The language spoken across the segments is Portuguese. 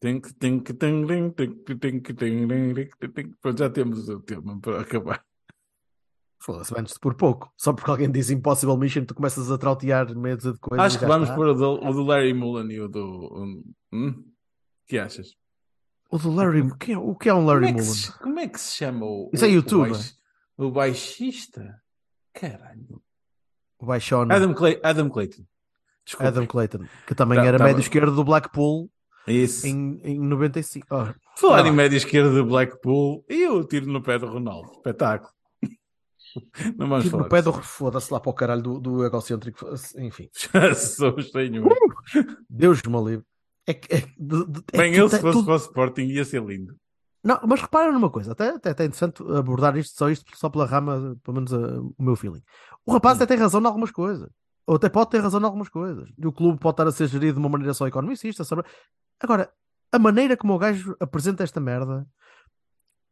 Tem, tem, Pronto, já temos o tema para acabar. Foda-se, vamos por pouco. Só porque alguém diz Impossible Mission, tu começas a trautear dúzia de coisas. Acho que vamos pôr o do, o do Larry Mullen e o do. Hum? O que achas? O do Larry. quem é- o que é um Larry como, é que Mullen? se, como é que se chama o. Isso é o- youtuber. O, baix- o baixista? Caralho. O Baixona. Adam, Clay, Adam Clayton. Desculpa. Adam Clayton. Que também Tá- era tava- médio esquerdo do Blackpool Isso. em, em 95. Oh, Falar Ah, em lá. média esquerda do Blackpool e eu tiro no pé do Ronaldo. Espetáculo. Não vamos Tiro falar no pé do. Foda-se lá para o caralho do, do egocêntrico. Enfim. Já sou senhor. Deus me livre. É. É, é Bem, ele tá se fosse tudo- para o Sporting ia ser lindo. Não, mas reparem numa coisa, até, até, até é interessante abordar isto só, isto só pela rama, pelo menos uh, o meu feeling. O rapaz Hum. até tem razão em algumas coisas, ou até pode ter razão em algumas coisas. E o clube pode estar a ser gerido de uma maneira só economicista. Sobre... Agora, a maneira como o gajo apresenta esta merda,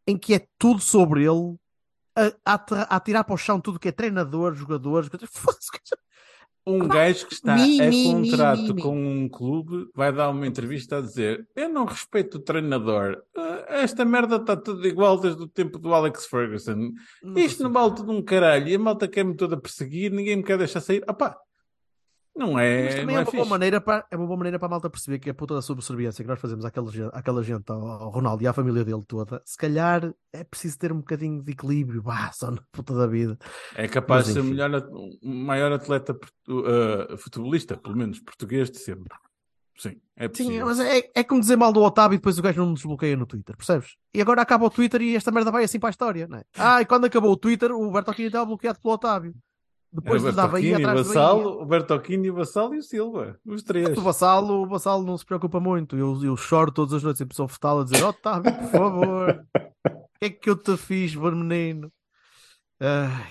em que é tudo sobre ele, a, a, a tirar para o chão tudo que é treinador, jogadores, Um gajo que está Mi, a mi, contrato mi, com um clube vai dar uma entrevista a dizer: Eu não respeito o treinador. Ah, Esta merda está tudo igual desde o tempo do Alex Ferguson. Isto não vale tudo um caralho. E a malta quer-me toda perseguir, ninguém me quer deixar sair. Opá, não é. Mas também é, é uma boa maneira para, é uma boa maneira para a malta perceber que a puta da subserviência que nós fazemos àquela, àquela gente, ao, ao Ronaldo e à família dele toda, se calhar é preciso ter um bocadinho de equilíbrio, bah, só na puta da vida. É capaz Mas, de ser o melhor, maior atleta ah, futebolista, pelo menos português de sempre. Sim, é Sim, possível. mas é, é como dizer mal do Otávio e depois o gajo não nos desbloqueia no Twitter, percebes? E agora acaba o Twitter e esta merda vai assim para a história, não é? Ah, e quando acabou o Twitter, o Bertolini estava bloqueado pelo Otávio. Depois Era aí Bertolini, atrás o da Bahia. Vassalo, o Bertolini, o Vassalo e o Silva. Os três. O Vassalo, o Vassalo não se preocupa muito. Eu, eu choro todas as noites em posição fetal a dizer: Otávio, por favor, o que é que eu te fiz, menino?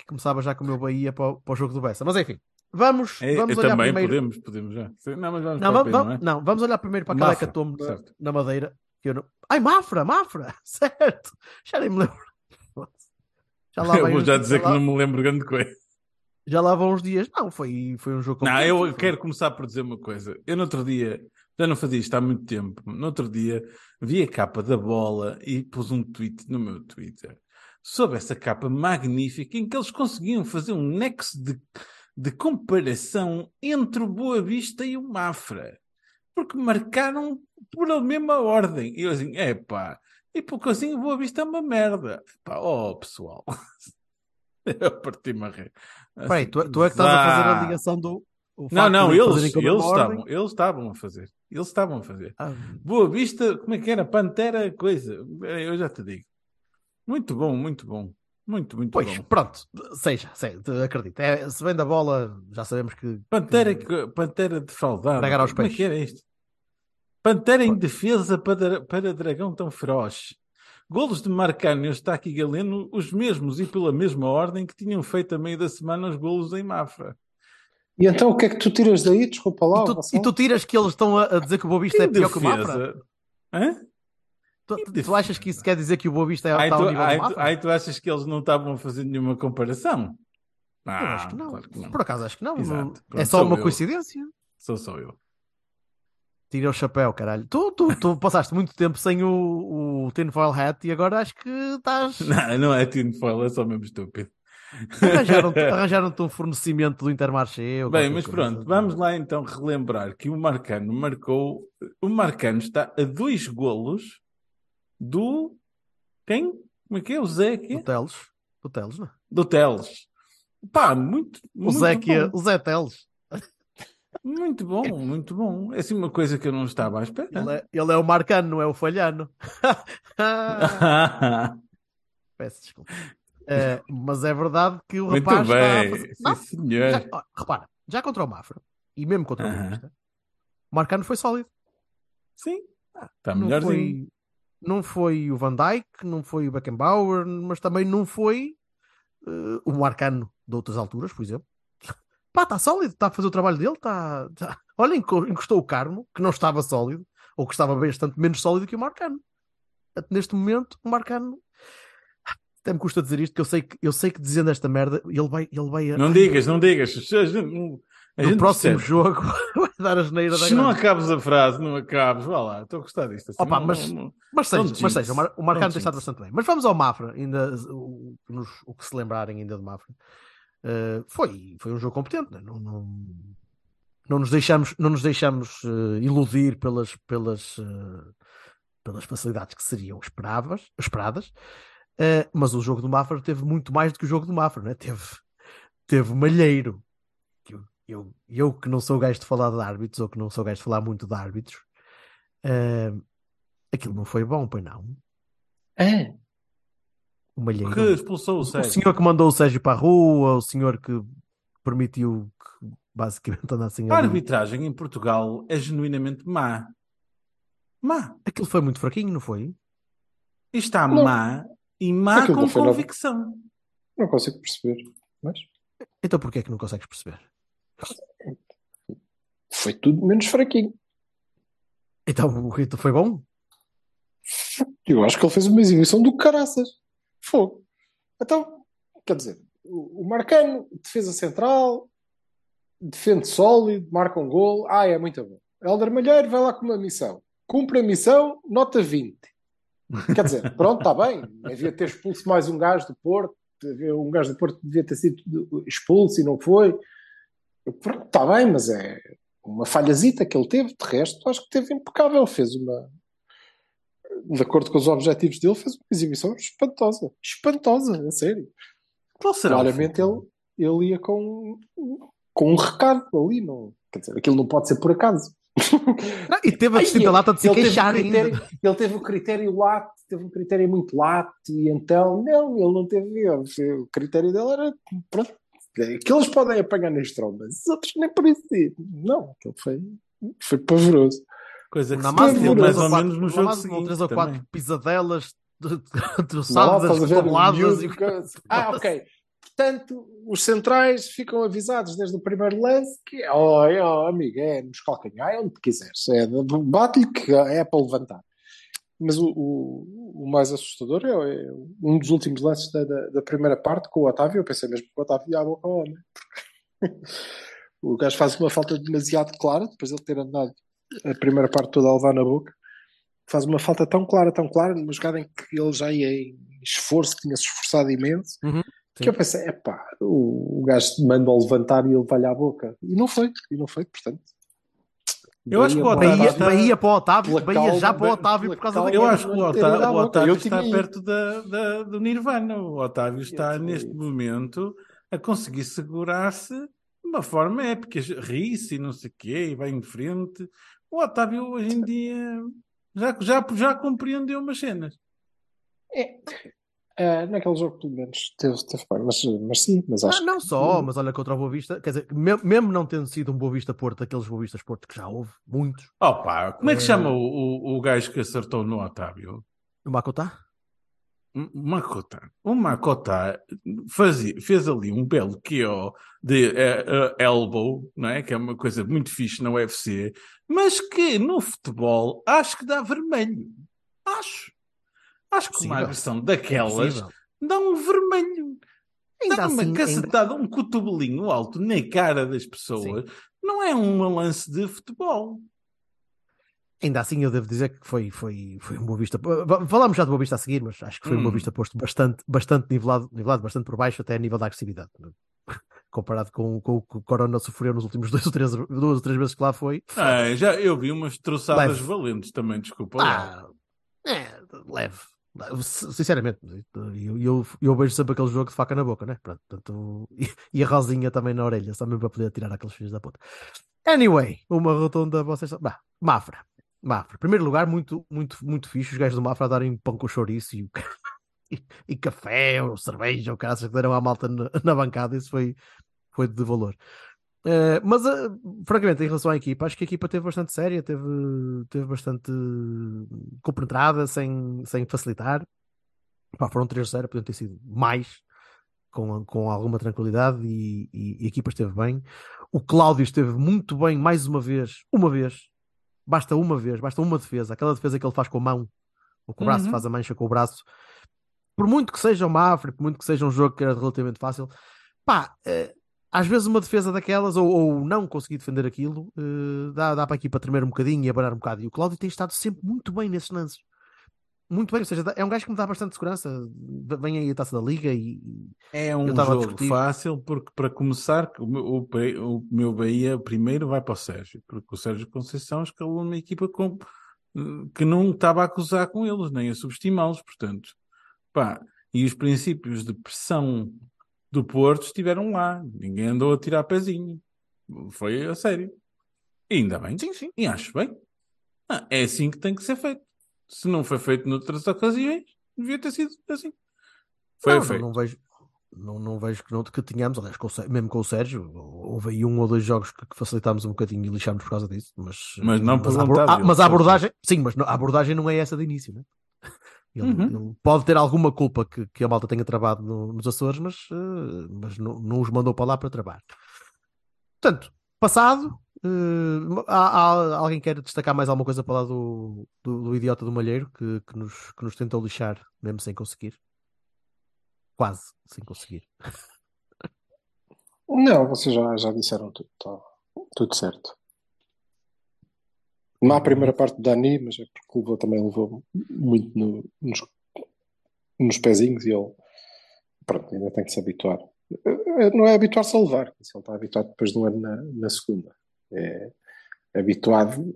Começava já com o meu Bahia para o, para o jogo do Bessa. Mas enfim, vamos, É, vamos olhar também primeiro. podemos, podemos já. Não, mas vamos Não, vamos, não é? não, vamos olhar primeiro para aquela hecatombe na, na Madeira. Que eu não... Ai, Mafra, Mafra, certo. Já nem me lembro. Já lá, Eu vou já dizer que lá- não me lembro grande coisa. Já lá vão uns dias. Não, foi, foi um jogo Não, eu foi- quero começar por dizer uma coisa. Eu no outro dia, já não fazia isto há muito tempo, no outro dia vi a capa da bola e pus um tweet no meu Twitter sobre essa capa magnífica em que eles conseguiam fazer um nexo de, de comparação entre o Boa Vista e o Mafra. Porque marcaram por a mesma ordem. E eu assim, é pá, e porque assim o Boa Vista é uma merda. Pá, oh pessoal. eu parti-me a rir. Peraí, tu, tu é que estás a fazer a ligação do. Não, não, eles, eles, ordem. estavam, eles estavam a fazer. Eles estavam a fazer. Ah, Boa Vista, como é que era? Pantera, coisa. Eu já te digo. Muito bom, muito bom. Muito, muito Pois, bom. pronto, seja, seja acredito. É, se vem da bola, já sabemos que. Pantera, que- Pantera defraudada. Pregar aos Como é pés. que era isto? Pantera em defesa para, para dragão tão feroz. Golos de Marcano e Eustáquio e Galeno, os mesmos e pela mesma ordem que tinham feito a meio da semana os golos em Mafra. E então o que é que tu tiras daí? Desculpa lá, E tu, e tu tiras que eles estão a, a dizer que o Boa Vista é pior que o Mafra? Hã? Tu, tu achas que isso quer dizer que o Boa Vista é, Ai, está tu, ao nível ai, do tu, Mafra? ai, tu achas que eles não estavam a fazer nenhuma comparação? Eu Ah, acho que não. claro que não. Por acaso acho que não. Exato. não- Pronto, é só uma eu. coincidência. Sou só eu. Tira o chapéu, caralho. Tu, tu, tu passaste muito tempo sem o, o tinfoil hat e agora acho que estás. Não, não é tinfoil, é só mesmo estúpido. Arranjaram-te arranjaram um fornecimento do Intermarché. Bem, mas coisa. pronto, vamos lá então relembrar que o Marcano marcou. O Marcano está a dois golos do. Quem? Como é que é? O Zé? Que Do é? Teles. Do Teles, não é? Do Teles. Pá, muito, O muito Zé, que é, o Zé Teles. Muito bom, muito bom. É assim uma coisa que eu não estava à espera. Ele é, ele é o Marcano, não é o Falhano. Peço desculpa. Eh, mas é verdade que o Muito rapaz está a bem, fazer- Não, já- ó, repara, já contra o Mafra e mesmo contra o. Boa Vista, o Marcano foi sólido. Sim, está não melhorzinho. foi, não foi o Van Dijk, não foi o Beckenbauer, mas também não foi eh, o Marcano de outras alturas, por exemplo. Pá, está sólido, está a fazer o trabalho dele. Está, está... Olha, enco- encostou o Carmo, que não estava sólido, ou que estava bastante menos sólido que o Marcano. Neste momento, o Marcano. Até me custa dizer isto, que eu sei que, eu sei que dizendo esta merda, ele vai. Ele vai Não digas, não digas. No próximo percebe. jogo vai dar a geneira da Se não acabes a frase, não acabes. Vá lá, estou a gostar disto. Assim, Opa, não- mas- não- Mas Não seja, mas seja o, Mar, o Marcano tem estado bastante bem. Mas vamos ao Mafra, ainda o, o- nos- o que se lembrarem ainda do Mafra. Uh, foi, foi um jogo competente, né? não, não, não nos deixamos, não nos deixamos uh, iludir pelas, pelas, uh, pelas facilidades que seriam esperavas, esperadas, mas o jogo do Mafra teve muito mais do que o jogo do Mafra, né? teve, teve malheiro. Eu, eu, eu que não sou gajo de falar de árbitros, ou que não sou gajo de falar muito de árbitros, aquilo não foi bom, pois não. É. O malheiro. Que expulsou o O Sérgio. senhor que mandou o Sérgio para a rua, o senhor que permitiu que basicamente andassem A ali. arbitragem em Portugal é genuinamente má. Má. Aquilo foi muito fraquinho, não foi? Está Não. má e má Aquilo com nada. convicção. Não consigo perceber. Mas Então porquê é que não consegues perceber? foi tudo menos fraquinho. Então o Rito foi bom? Eu acho que ele fez uma exibição do caraças. Fogo. Então, quer dizer, o Marcano, defesa central, defende sólido, marca um gol. Ah, é muito bom. Helder Malheiro vai lá com uma missão. Cumpre a missão, nota 20. Quer dizer, pronto, está bem. Devia ter expulso mais um gajo do Porto. Um gajo do Porto devia ter sido expulso e não foi. Pronto, está bem, mas é uma falhazita que ele teve. De resto, acho que teve impecável. Fez uma, de acordo com os objetivos dele, fez uma exibição espantosa. Espantosa, a sério. Qual será Claramente ele, ele ia com, com um recado ali. Não, quer dizer, aquilo não pode ser por acaso. Não, e teve a distinta lata de se ele teve queixar o critério, ainda. Ele teve o critério lato, teve um critério muito lato, e então, não, ele não teve. O critério dele era, pronto, que eles podem apanhar nas trombas, os outros nem isso. Não, aquilo foi, foi pavoroso. Coisa que Na se massa perdeu teve mais ou menos no jogo seguinte. três ou quatro também. pisadelas troçadas, miúdo, e. Ah, ok. Portanto, os centrais ficam avisados desde o primeiro lance que, oh, oh amigo, é nos calcanhar, é onde quiseres. É, Bate-lhe que é para levantar. Mas o, o, o mais assustador é, é um dos últimos lances da, da, da primeira parte com o Otávio. Eu pensei mesmo que o Otávio ia à boca ao homem. o gajo faz uma falta demasiado clara, depois de ele ter andado a primeira parte toda a levar na boca. Faz uma falta tão clara, tão clara, numa jogada em que ele já ia em esforço, tinha-se esforçado imenso, Uhum, que eu pensei, epá, o, o gajo manda-o levantar e ele vai-lhe à boca. E não foi, e não foi, portanto. Eu acho que o Bahia- Otávio Bahia, está- Bahia para o Otávio, Bahia já calma, para o Otávio pela por causa daquilo. Eu acho que o Otávio, o. Otávio está tinha- perto da, da- do Nirvana. O Otávio está tinha neste isso. momento a conseguir segurar-se de uma forma épica. Ri-se e não sei o quê, e vai em frente. O Otávio hoje em dia já, já, já compreendeu umas cenas. É, naquele jogo, pelo menos, teve, teve bem, mas, mas sim, mas acho Ah, não que- só, mas olha contra o Boa Vista, quer dizer, me- mesmo não tendo sido um Boa Vista Porto, aqueles Boa Vistas Porto que já houve, muitos, Opa, como é que É. chama o, o, o gajo que acertou no Otávio? o Makota, Um Makota. O Makota fazia, fez ali um belo KO de eh, eh, elbow, não é? Que é uma coisa muito fixe na UFC, mas que no futebol acho que dá vermelho. Acho. Acho que uma agressão daquelas Possível. dá um vermelho. Ainda Dá uma assim, ainda, cacetada, um cotobelinho alto na cara das pessoas. Não é um lance de futebol. Ainda assim eu devo dizer que foi, foi, foi um Boa Vista. Falámos já do Boa Vista a seguir, mas acho que foi um Hum. Vista posto bastante, bastante nivelado, nivelado, bastante por baixo, até a nível da agressividade. Comparado com, com o que o Corona sofreu nos últimos dois ou três, duas ou três vezes que lá foi. Ah, já eu vi umas troçadas Leve. valentes também, desculpa. Ah, é, leve. Sinceramente, eu, eu, eu vejo sempre aquele jogo de faca na boca, né? Pronto, portanto, e, e a rosinha também na orelha, só mesmo para poder tirar aqueles filhos da puta. Anyway, uma rotonda, vocês. Bah, Mafra. Mafra. Primeiro lugar, muito, muito, muito fixe. Os gajos do Mafra a darem pão com chouriço e o, e café ou cerveja ou caras que deram à malta na, na bancada, isso foi, foi de valor. Uh, mas, uh, francamente, em relação à equipa, acho que a equipa teve bastante séria, teve, teve bastante compenetrada, sem, sem facilitar. Pá, foram 3-0, podiam ter sido mais, com, com alguma tranquilidade, e, e, e a equipa esteve bem. O Cláudio esteve muito bem, mais uma vez, uma vez, basta uma vez, basta uma defesa, aquela defesa que ele faz com a mão, ou com o braço, Uhum. faz a mancha com o braço. Por muito que seja uma África, por muito que seja um jogo que era relativamente fácil, pá, eh, às vezes uma defesa daquelas, ou, ou não conseguir defender aquilo, eh, dá, dá para a equipa tremer um bocadinho e abanar um bocado. E o Cláudio tem estado sempre muito bem nesses lances. Muito bem, ou seja, é um gajo que me dá bastante segurança. Vem aí a taça da liga e. É um jogo fácil, porque para começar, o meu, o Bahia- o meu Bahia primeiro vai para o Sérgio, porque o Sérgio Conceição escalou uma equipa com, que não estava a acusar com eles, nem a subestimá-los, portanto. Pá, e os princípios de pressão do Porto estiveram lá, ninguém andou a tirar pezinho, foi a sério. E ainda bem, Sim, sim. e acho bem. Ah, é assim que tem que ser feito. Se não foi feito noutras ocasiões, devia ter sido assim. Foi não, não, feito. não vejo, não, não vejo que, não, que tenhamos, aliás, com o mesmo com o Sérgio, houve aí um ou dois jogos que, que facilitámos um bocadinho e lixámos por causa disso, mas, Mas não por a, vontade ah, mas a abordagem, sim, mas não- a abordagem não é essa de início, né? Ele, Uhum. ele pode ter alguma culpa que, que a malta tenha travado no- nos Açores, mas, eh, mas não, não os mandou para lá para travar. Portanto, passado, eh, há, há- alguém quer destacar mais alguma coisa para lá do, do, do idiota do Malheiro que, que, nos, que nos tentou lixar, mesmo sem conseguir? Quase sem conseguir. Não, vocês já, já disseram tudo. Tá, tudo certo. Não há a primeira parte de Dani, mas é porque levou, também levou muito no- nos, nos pezinhos e ele pronto, ainda tem que se habituar. Eh, Não é habituar-se a levar, ele está habituado depois de um ano na, na segunda. É habituado,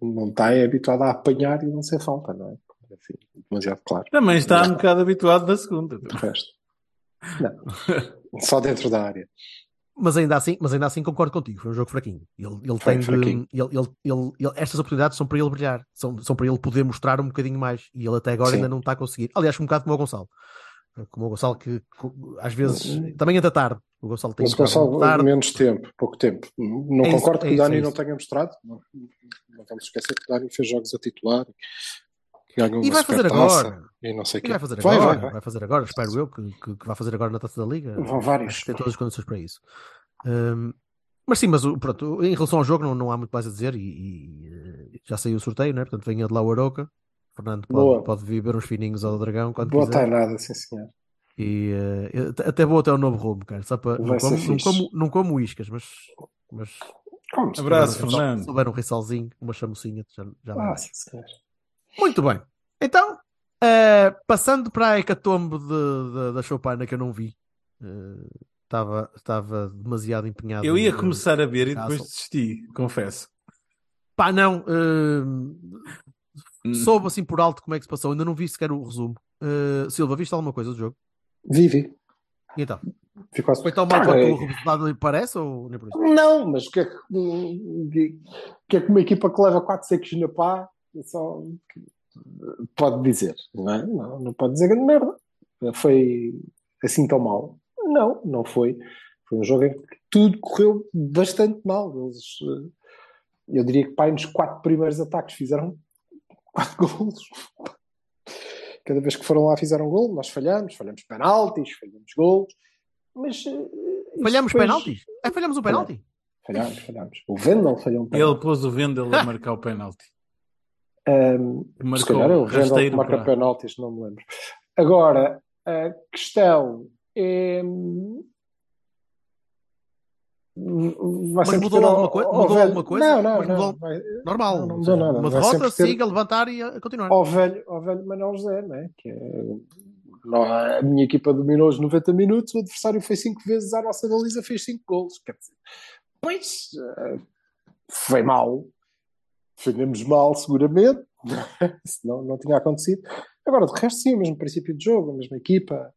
não está, é habituado a apanhar e não ser falta, não é? Enfim, demasiado claro. Também está um bocado habituado da segunda. De resto. Não. Só dentro da área. Mas ainda assim, mas ainda assim concordo contigo, foi um jogo fraquinho. Ele, ele Foi tem fraquinho. ele, ele, ele, ele- estas oportunidades são para ele brilhar, são, são para ele poder mostrar um bocadinho mais. E ele até agora Sim. ainda não está a conseguir. Aliás, um bocado como o Gonçalo. Como o Gonçalo que às vezes Hum. também entra tarde. O Gonçalo tem Mas entrado Gonçalo, tarde. menos tempo, pouco tempo. Não É isso, concordo é que o isso, Dani é não isso. tenha mostrado. Não, não vamos esquecer que o Dani fez jogos a titular, ganhou E vai fazer agora. e não sei o E vai fazer vai, agora, vai, vai, vai. fazer agora, espero eu que, que, que vai fazer agora na taça da Liga. Vão vários. Tem todas as condições para isso. Hum, mas sim, mas o- pronto, em relação ao jogo não, não há muito mais a dizer e, e, eh, já saiu o sorteio, né? Portanto, venha de lá o Aroca. Fernando Boa. pode, pode vir ver uns fininhos ao Dragão quando Boa quiser. nada, sim senhor. E eh, até- vou até o novo rumo, cara. Só para, não, como, não, como, não como iscas, mas, mas Como se Abraço, um Fernando. se houver um rissalzinho, uma chamucinha, já, já vai Ah, bem. sim senhor. Muito bem. Então, eh, passando para a hecatombe de, de- da Choupana que eu não vi, eh, estava estava demasiado empenhado. Eu ia em- começar a ver e depois desisti, confesso. Pá, não. Eh, soube assim por alto como é que se passou. Ainda não vi sequer o resumo. Eh, Silva, viste alguma coisa do jogo? Vivi. E então? Ficou assim. Foi tão mal Ah, quanto é- o resultado lhe parece ou nem por isso? Não, mas o que é que, é que uma equipa que leva 4 secos na pá só pode dizer? Não, é? não, não pode dizer grande merda. Foi assim tão mal? Não, não foi. Foi um jogo em que tudo correu bastante mal. Eles, eh, eu diria que pá, nos quatro primeiros ataques fizeram quatro golos. Cada vez que foram lá fizeram gol, nós falhamos, falhamos penaltis, falhamos golos. Mas eh, Falhamos depois- penaltis? É, falhamos um penalti? Falhamos, falhamos. O Vendel falhou um penalti. Ele pôs o Vendel a marcar o penalti. Um, Que se marcou calhar é o Vendel que marca para- penaltis, não me lembro. Agora, a questão é. Vai Mas mudou alguma mudou velho- alguma coisa? Não, não, não. mudou- Vai- Normal. Não, não ou mudou nada. Uma derrota, ter- siga, levantar e continuar. ao velho, ao velho Manuel José, né? que é, a minha equipa dominou os 90 minutos, o adversário foi 5 vezes à nossa baliza, fez 5 golos. Quer dizer, pois eh, foi mal, defendemos mal, seguramente, senão não tinha acontecido. Agora, de resto, sim, o mesmo princípio de jogo, a mesma equipa,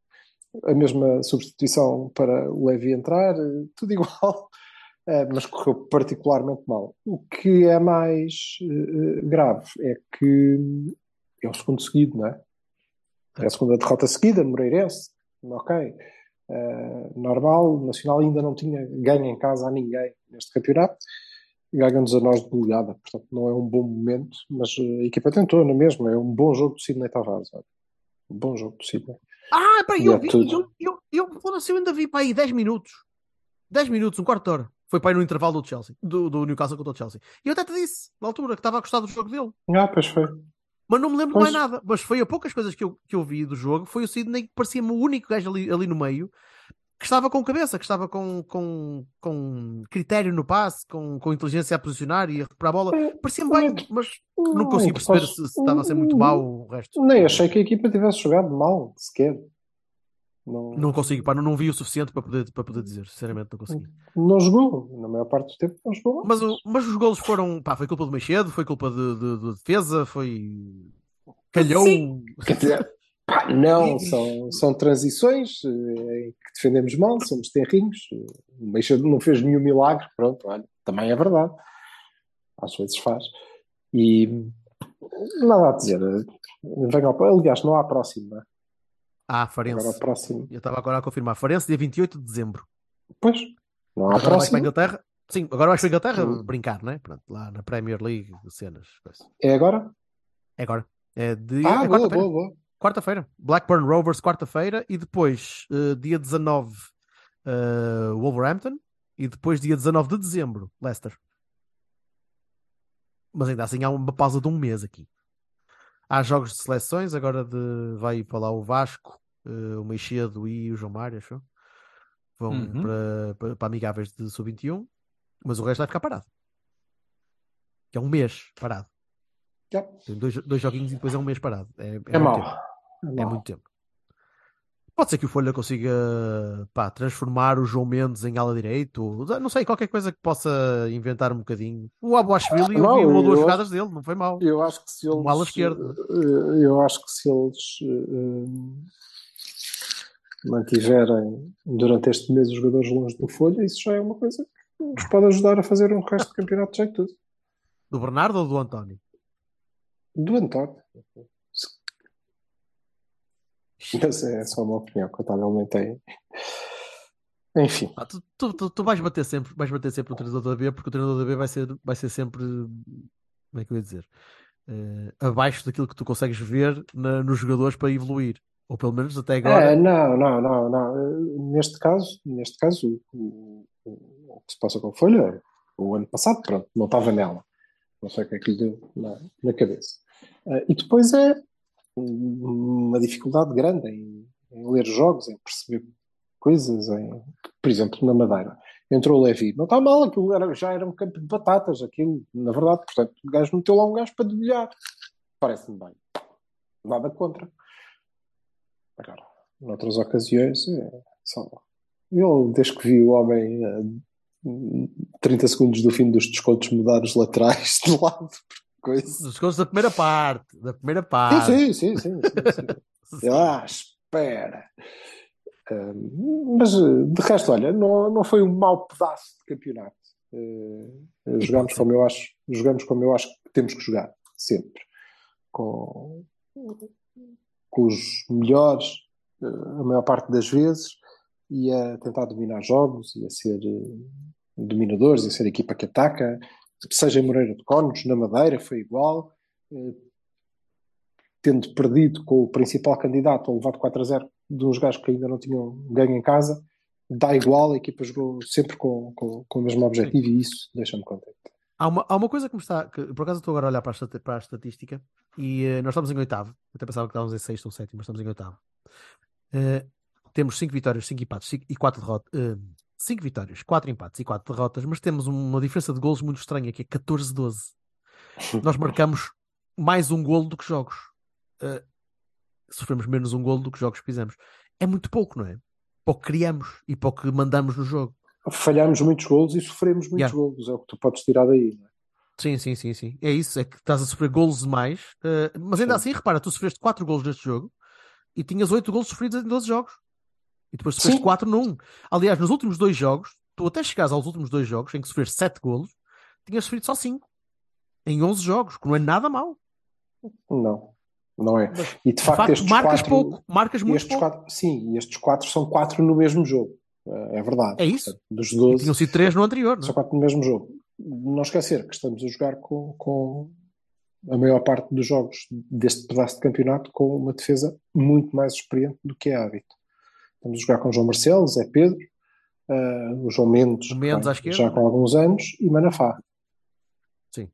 a mesma substituição para o Levi entrar, eh, tudo igual. Eh, mas correu particularmente mal. O que é mais eh, grave é que é o segundo seguido, não é? É a segunda derrota seguida, Moreirense, ok. Normal, o Nacional ainda não tinha ganho em casa a ninguém neste campeonato. Ganham-nos a nós de goleada, portanto não é um bom momento, mas a equipa tentou na mesma. É um bom jogo do Sidney Tavares. Um bom jogo do Sidney. Ah, E eu vi, eu, eu, eu, eu ainda vi para aí 10 minutos. 10 minutos, um quarto de hora. Foi para aí no intervalo do Chelsea, do, do Newcastle contra o Chelsea. E eu até te disse, na altura, que estava a gostar do jogo dele. Ah, pois foi. Mas não me lembro Pois. mais nada. Mas foi a poucas coisas que eu, que eu vi do jogo. Foi o Sidney que parecia-me o único gajo ali, ali no meio que estava com cabeça, que estava com, com, com critério no passe, com, com inteligência a posicionar e a recuperar a bola. Parecia-me bem, mas não consegui perceber se, se estava a ser muito mau o resto. Nem achei que a equipa tivesse jogado mal, sequer. Não, Não consigo, pá, não, não vi o suficiente para poder, para poder dizer. Sinceramente, não consegui. não jogou. Na maior parte do tempo não jogou mal. Mas, o- mas os golos foram. Pá, foi culpa do Meixedo, foi culpa de, de- de defesa, foi. Calhou. Sim. Quer dizer, pá, não, são, são transições eh, em que defendemos mal, somos tenrinhos. O Meixedo não fez nenhum milagre, pronto, olha, também é verdade. Às vezes faz. E nada a dizer. eh, ao- aliás, não há próximo, não é? Ah, Agora Farense. o próximo. Eu estava agora a confirmar. Farense, dia 28 de dezembro. Pois, não há Agora vais para a próximo. Inglaterra. Sim, agora vais para a Inglaterra Hum. brincar, né? Pronto, lá na Premier League, cenas. coisa. É agora? É agora. É, de, Ah, é boa, boa, boa. Quarta-feira. Blackburn Rovers, quarta-feira. E depois, eh, dia 19, eh, Wolverhampton. E depois, dia 19 de dezembro, Leicester. Mas ainda assim há uma pausa de um mês aqui. Há jogos de seleções, agora de, vai para lá o Vasco, eh, o Meixedo e o João Mário. Vão Uhum. para, para, para amigáveis de sub-21, mas o resto vai ficar parado. Que é um mês parado. Tem dois, dois joguinhos e depois é um mês parado. É, é É muito mau. tempo. É É muito tempo. Pode ser que o Folha consiga pá, transformar o João Mendes em ala direito, não sei, qualquer coisa que possa inventar um bocadinho. O Abuashvili, eu Não, vi uma ou duas jogadas dele, não foi mal. Eu acho que se eles. Um ala esquerdo. eh, Eu acho que se eles eh, mantiverem durante este mês os jogadores longe do Folha, isso já é uma coisa que nos pode ajudar a fazer um resto de campeonato de jeito tudo. Do Bernardo ou do António? Do António. Mas é só uma opinião, contavelmente é. Enfim, Ah, tu, tu, tu, tu vais bater sempre, vais bater sempre no treinador da B, porque o treinador da B vai ser, vai ser sempre, como é que eu ia dizer, Eh, abaixo daquilo que tu consegues ver na- nos jogadores para evoluir. Ou pelo menos até agora. É, não, não, não, não. Neste caso, neste caso, o, o- o que se passa com a Folha, o ano passado, pronto, não estava nela. Não sei o que é que lhe deu na, na cabeça. Eh, e depois é uma dificuldade grande em, em ler jogos, em perceber coisas, em, por exemplo, na Madeira. Entrou o Levi, não está mal, aquilo era- já era um campo de batatas, aquilo, na verdade, portanto, o gajo meteu lá um gajo para debulhar. Parece-me bem. Nada contra. Agora, noutras ocasiões, é só. Eu, desde que vi o homem eh, 30 segundos do fim dos descontos mudar os laterais de lado, coisa. Dos gols da primeira parte. Da primeira parte. Sim, sim, sim, sim, sim, ah, espera. Hum, mas de resto, olha, não, não foi um mau pedaço de campeonato. Eh, jogamos como eu acho, jogamos como eu acho que temos que jogar, sempre. Com, com os melhores, eh, a maior parte das vezes, e a tentar dominar jogos, e a ser eh, dominadores, e a ser a equipa que ataca, seja em Moreira de Cónegos, na Madeira, foi igual. Eh, tendo perdido com o principal candidato, ou levado 4 a 0 de uns gajos que ainda não tinham ganho em casa, dá igual, a equipa jogou sempre com, com, com o mesmo objetivo e isso deixa-me contente. Há uma, há uma coisa que me está. Que, por acaso estou agora a olhar para a, para a estatística e eh, nós estamos em oitavo. Até pensava que estávamos em sexto ou sétimo, mas estamos em oitavo. Eh, temos 5 vitórias, 5 empates e 4 derrotas. 5 vitórias, 4 empates e 4 derrotas, mas temos uma diferença de golos muito estranha, que é 14-12. Nós marcamos mais um golo do que jogos. Eh, sofremos menos um golo do que jogos que fizemos. É muito pouco, não é? Para o que criamos e para o que mandamos no jogo. Falhámos muitos golos e sofremos muitos Yeah. golos, é o que tu podes tirar daí. não é? Sim, sim, sim, sim. É isso, é que estás a sofrer golos demais. eh, mas ainda Sim. assim, repara, tu sofreste 4 golos neste jogo e tinhas 8 golos sofridos em 12 jogos. E depois sofreste Sim. 4 num. Aliás, nos últimos dois jogos, tu até chegares aos últimos dois jogos em que sofreste 7 golos, tinhas sofrido só 5. Em 11 jogos, que não é nada mau. Não, não é? Mas, E de de facto, facto, estes marcas quatro, pouco, marcas muito estes pouco. quatro, sim, e estes quatro são quatro no mesmo jogo. Eh, É verdade. É isso. Portanto, Dos E 12, tinham sido três no anterior, não é? são quatro no mesmo jogo. Não esquecer que estamos a jogar com, com a maior parte dos jogos deste pedaço de campeonato com uma defesa muito mais experiente do que é hábito. Estamos a jogar com João Marcelo, Zé Pedro, eh, o João Mendes, Mendes vem esquerda. já com alguns anos, e Manafá. Sim.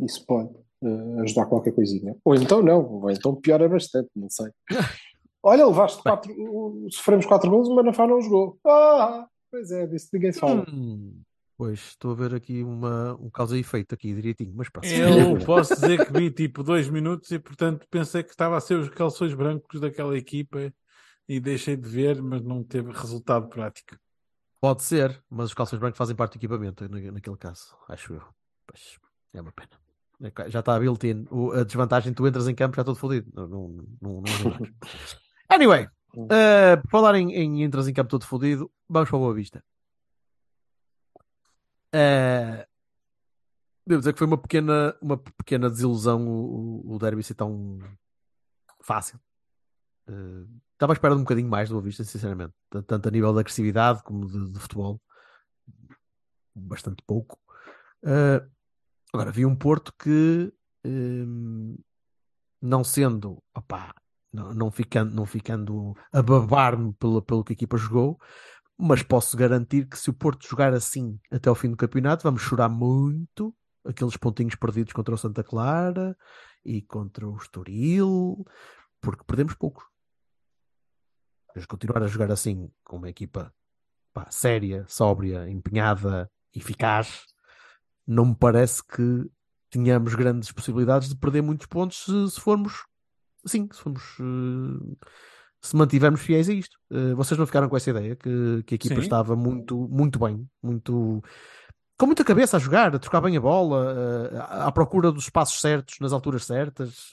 Isso pode eh, ajudar qualquer coisinha. Ou então não, ou então piora bastante, não sei. Olha, levaste quatro, o- sofremos quatro gols, o Manafá não jogou. Ah, pois é, disso ninguém fala. Hum, pois, estou a ver aqui uma, um causa e efeito aqui direitinho, mas pronto. Eu posso dizer que vi tipo dois minutos e, portanto, pensei que estava a ser os calções brancos daquela equipa e deixei de ver, mas não teve resultado prático. Pode ser, mas os calções brancos fazem parte do equipamento na- naquele caso, acho eu. Pois, é uma pena. É Já está built-in. O- A desvantagem, tu entras em campo já todo fodido. Não, não, não, não. Anyway, eh, por falar em, em entras em campo todo fodido, vamos para a Boa Vista. Eh, devo dizer que foi uma pequena, uma pequena desilusão o, o, o derby ser tão fácil. Eh, estava à espera de um bocadinho mais do Boa Vista, sinceramente. Tanto a nível de agressividade como de, de futebol. Bastante pouco. Eh, agora, vi um Porto que, eh, não sendo, opá, não, não ficando, não ficando a babar-me pelo, pelo que a equipa jogou, mas posso garantir que se o Porto jogar assim até ao fim do campeonato, vamos chorar muito aqueles pontinhos perdidos contra o Santa Clara e contra o Estoril, porque perdemos poucos. Mas continuar a jogar assim, com uma equipa pá, séria, sóbria, empenhada, eficaz, não me parece que tenhamos grandes possibilidades de perder muitos pontos se, se formos assim, se formos eh, se mantivermos fiéis a isto. Eh, vocês não ficaram com essa ideia que, que a equipa Sim. estava muito, muito bem, muito com muita cabeça a jogar, a trocar bem a bola, eh, à procura dos espaços certos, nas alturas certas.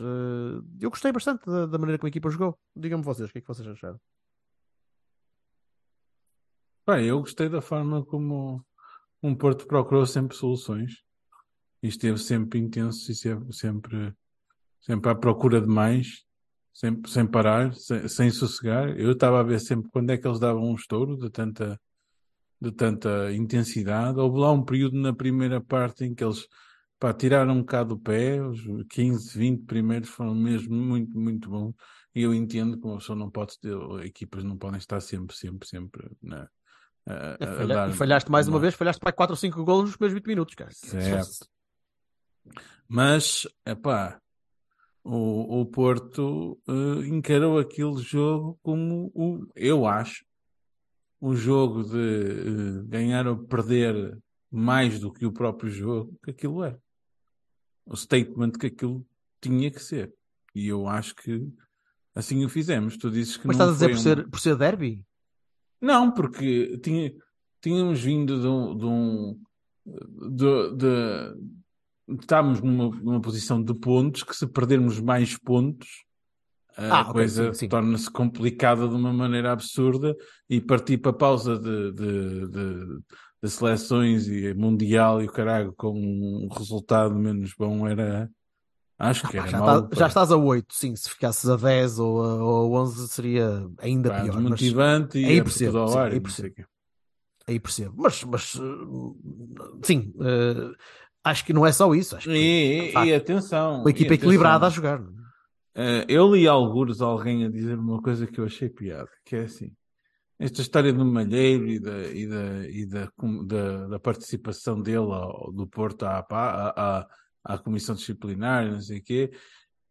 eu gostei bastante da, da maneira como a equipa jogou. Digam-me vocês, o que é que vocês acharam? Bem, eu gostei da forma como um Porto procurou sempre soluções e esteve sempre intenso e sempre, sempre, à procura de mais, sempre, sem parar, sem, sem sossegar. Eu estava a ver sempre quando é que eles davam um estouro de tanta, de tanta intensidade. Houve lá um período na primeira parte em que eles pá, tiraram um bocado o pé, os 15, 20 primeiros foram mesmo muito, muito bons. E eu entendo que uma pessoa não pode equipas não podem estar sempre, sempre, sempre na, a- a- Falha- dar e falhaste mais uma uma- vez, falhaste para 4 ou 5 golos nos primeiros 20 minutos, cara. Certo. Mas, epá, o, o Porto eh, encarou aquele jogo como, o, eu acho, um jogo de eh, ganhar ou perder mais do que o próprio jogo, que aquilo é. O statement que aquilo tinha que ser. E eu acho que assim o fizemos. Tu dizes que Mas não estás a dizer por um- ser, por ser derby? Não, porque tinha, tínhamos vindo de um. De um de, de- estávamos numa, numa posição de pontos que, se perdermos mais pontos, a Ah, coisa torna-se complicada de uma maneira absurda e partir para a pausa de, de, de, de seleções e mundial e o caralho com um resultado menos bom era. Acho que era já, mau. tá- já estás a 8, sim. Se ficasses a 10 ou a, ou a 11 seria ainda pá, pior. Mas desmotivante e aí percebo, sim, ar aí percebo. aí percebo. Mas, mas uh, sim, uh, acho que não é só isso. Acho que E, e- e atenção, uma equipa equilibrada a jogar. Eh, eu li algures alguém a dizer uma coisa que eu achei piada, que é assim, esta história do Malheiro e da, e da, e da, da, da participação dele ao- do Porto à, à, à, à Comissão Disciplinar, não sei o quê,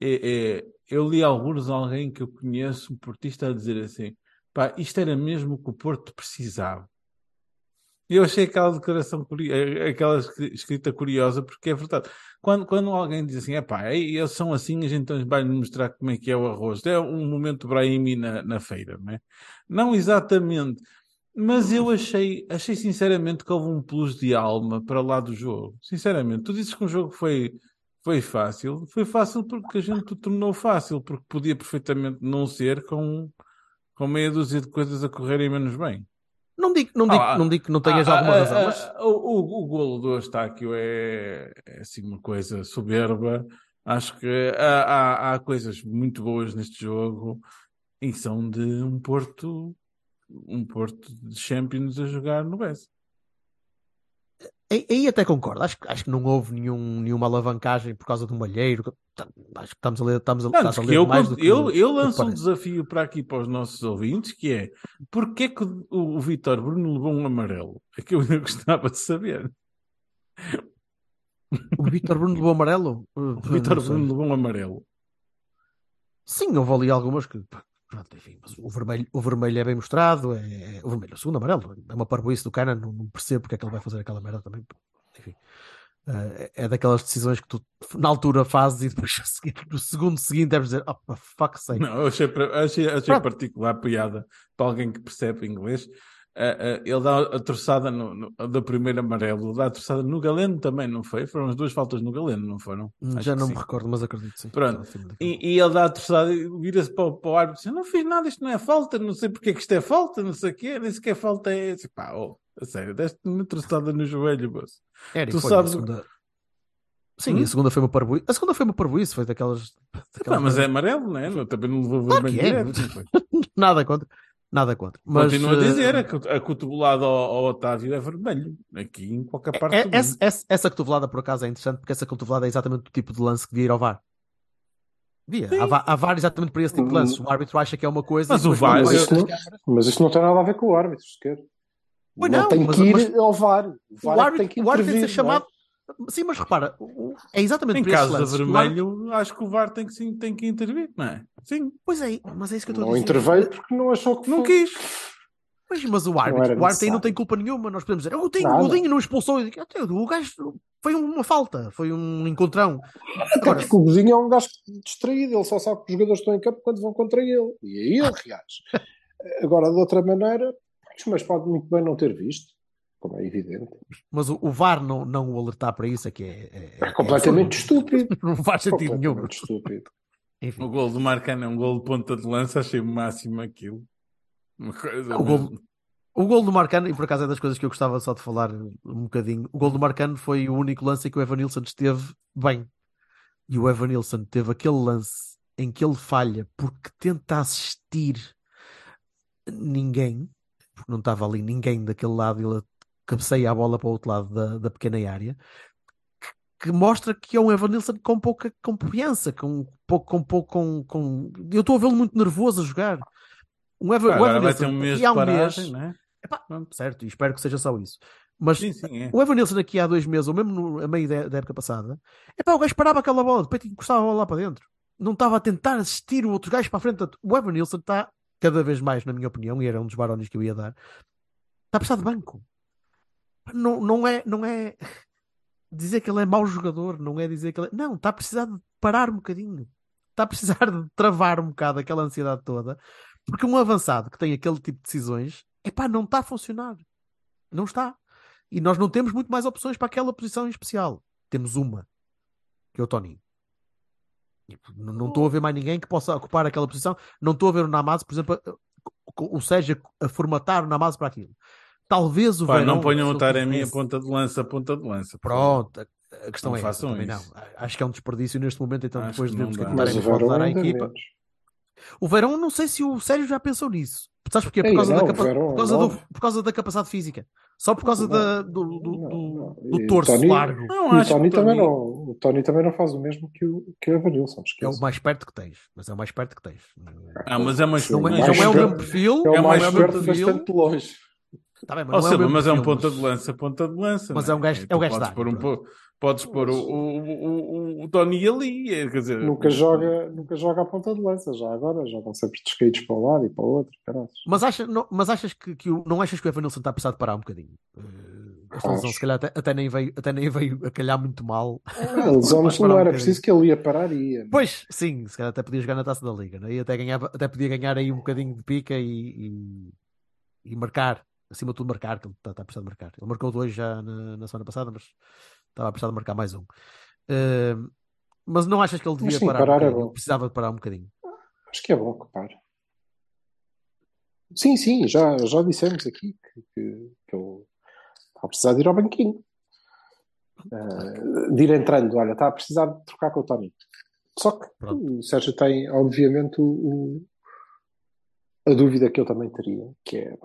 é, é, eu li alguns alguém que eu conheço, um portista, a dizer assim, pá, isto era mesmo o que o Porto precisava. E Eu achei aquela declaração, eh, aquela escri- escrita curiosa, porque é verdade. Quando, quando alguém diz assim, é pá, eles são assim, a gente então vai mostrar como é que é o arroz. É um momento Brahimi na, na feira, não é? Não exatamente, mas eu achei, achei sinceramente que houve um plus de alma para lá do jogo. Sinceramente, tu dizes que o jogo foi, foi fácil. Foi fácil porque a gente o tornou fácil, porque podia perfeitamente não ser com, com meia dúzia de coisas a correrem menos bem. Não digo, não digo, Ah, não digo que não tenhas ah, alguma ah, razão, ah, mas o, o, golo do Eustáquio é, é assim uma coisa soberba Acho que há, há, há coisas muito boas neste jogo e são de um Porto, um Porto de Champions a jogar no BES. Aí, aí até concordo. Acho, que- acho que não houve nenhum, nenhuma alavancagem por causa do malheiro. Acho que estamos a ler, estamos a, estás a ler eu, mais do que, eu, eu lanço um desafio para aqui para os nossos ouvintes que é porque é que o, o Vitor Bruno levou um amarelo? É que eu ainda gostava de saber. O Vítor Bruno levou amarelo? O Vitor. Bruno levou um amarelo. Sim, houve ali algumas que. Pronto, enfim, mas o vermelho, o vermelho é bem mostrado. É, é- o vermelho, o segundo amarelo. É uma parboice do Cana. Não, não percebo porque é que ele vai fazer aquela merda também. Enfim. Eh, é é daquelas decisões que tu na altura fazes e depois no segundo seguinte deves dizer, oh, for fuck's sake. Não, achei, achei, achei Pronto. particular piada para alguém que percebe inglês. Ah, ah, ele dá a torçada no, no- do primeiro amarelo, dá a torçada no Galeno também, não foi? Foram as duas faltas no Galeno, não foram? Acho Já não sim. me recordo, mas acredito sim. Pronto. E, e ele dá a torçada e vira-se para, o- para o árbitro e diz: Não fiz nada, isto não é falta, não sei porque é que isto é falta, não sei o quê, nem sequer falta é. Assim, pá, oh, a sério, deste-me uma torçada no joelho, moço. Era, e Tu sabes segunda... Sim, Hum? a segunda foi uma parboice. A segunda foi uma parboice, foi daquelas. Daquelas mas é amarelo, não é? Não, também não levou Claro vermelho que é. não? Nada contra. Nada contra. Mas, Continuo a eh, dizer, a, a cotovelada ao, ao Otávio é vermelho. Aqui em qualquer parte É- do essa, mundo. essa, essa cotovelada, por acaso, é interessante porque essa cotovelada é exatamente o tipo de lance que devia ir ao VAR. Devia. Há, va- há VAR exatamente para esse tipo de lance. O árbitro acha que é uma coisa. Mas o VAR- quando Mas às não, mas isso não tem nada a ver com o árbitro, sequer. Pois não, não, tem mas- que ir mas- ao VAR. O VAR O é que tem árbitro, que o árbitro tem que intervir. ser não é? Sim, mas repara, é exatamente Em esses caso árbitro- vermelho, acho que o VAR tem que, sim, tem que intervir, não é? Sim, Pois é, mas é isso que eu estou a Não dizer. interveio porque não achou que não foi. quis. Pois, mas o Não árbitro, o árbitro aí não tem culpa nenhuma. Nós podemos dizer, o Nada. o Godinho não expulsou. Eu digo, "Até, O gajo foi uma falta, foi um encontrão. Até Agora, porque o Godinho é um gajo distraído, ele só sabe que os jogadores estão em campo quando vão contra ele. E aí ele reage. Agora, de outra maneira, mas pode muito bem não ter visto, como é evidente. mas o, o VAR não, não o alertar para isso é que é, é, É completamente absurdo. estúpido. Não faz sentido nenhum. Estúpido. Enfim, O gol do Marcano é um gol de ponta de lança, achei o máximo aquilo. Uma coisa O gol- o gol do Marcano, e por acaso é das coisas que eu gostava só de falar um bocadinho, o gol do Marcano foi o único lance em que o Evanilson esteve bem. E o Evanilson teve aquele lance em que ele falha porque tenta assistir ninguém, porque não estava ali ninguém daquele lado, ele cabeceia a bola para o outro lado da, da pequena área, que, mostra que é um Evanilson com pouca confiança, com pouco, com pouco, com, com... eu estou a vê-lo muito nervoso a jogar. Um Evan, agora vai ter um mês de há um paragem, mês, não é? Epá, certo, e espero que seja só isso. Mas Sim, sim, é. o Evanilson aqui há dois meses, ou mesmo no, a meio da, da época passada, epá, o gajo parava aquela bola, depois encostava a bola lá para dentro. Não estava a tentar assistir o outro gajo para a frente. O Evanilson está cada vez mais, na minha opinião, e era um dos barões que eu ia dar, está a precisar de banco. Não, não, é, não é dizer que ele é mau jogador, não é dizer que ele é... Não, está a precisar de parar um bocadinho. Está a precisar de travar um bocado aquela ansiedade toda, porque um avançado que tem aquele tipo de decisões, epá, não está a funcionar. Não está. E nós não temos muito mais opções para aquela posição em especial. Temos uma, que é o Toninho. E, Não estou a ver mais ninguém que possa ocupar aquela posição. Não estou a ver o Namaz, por exemplo, o Sérgio a formatar o Namaz para aquilo. Talvez o Pá, Verão, não ponham o Taremi a tivesse- ponta de lança, a ponta de lança. Pronto, a- a questão Não é essa também não. Acho que é um desperdício neste momento, então Acho depois que vemos o que não é que o dá. Mas Taremi o pode Verão dar à equipa. menos. O Verão, não sei se o Sérgio já pensou nisso. Sabes porquê? Por Ei, causa, não, da, capa- Verão por, é causa do- por causa da capacidade física. Só por causa Não, da- do, do, não, do, não. do o torso Tony- largo. Não, E o Tony que também não. O Tony também não faz o mesmo que o, que o Evanilson. É o mais perto que tens. Mas é o mais perto que tens. Ah, mas é uma Sim, Não é, mais não é o mesmo perfil. É o não é mais o mesmo perto perfil. bastante longe. Tá bem, mas não é mas é um ponta de lança, ponta de lança. Mas não é um gajo- Tu é o gajo podes da pôr um po- Podes pôr o, o, o, o, Tony ali, é, quer dizer... Nunca joga, nunca joga a ponta de lança, já agora. Jogam sempre descaídos para um lado e para o outro. caralho. Mas, acha, não, mas achas que, que o, não achas que o Evanilson está a precisar de parar um bocadinho? Eh, Esta lesão, se calhar, até, até nem veio, até nem veio a calhar muito mal. A lesão Mas não um era preciso que ele ia parar e ia. Pois, sim, se calhar até podia jogar na taça da Liga, né? e até, ganhava, até podia ganhar aí um bocadinho de pica e, e, e marcar, acima de tudo, marcar, que ele está, está a precisar de marcar. Ele marcou dois já na, na semana passada, mas estava a precisar de marcar mais um. Eh, mas não achas que ele devia sim, parar, parar é precisava de parar um bocadinho. Acho que é bom que pare. Sim, sim, já, já dissemos aqui que, que, que ele está a precisar de ir ao banquinho. Eh, de ir entrando, olha, está a precisar de trocar com o Tony. Só que Pronto. o Sérgio tem, obviamente, o, o- a dúvida que eu também teria, que é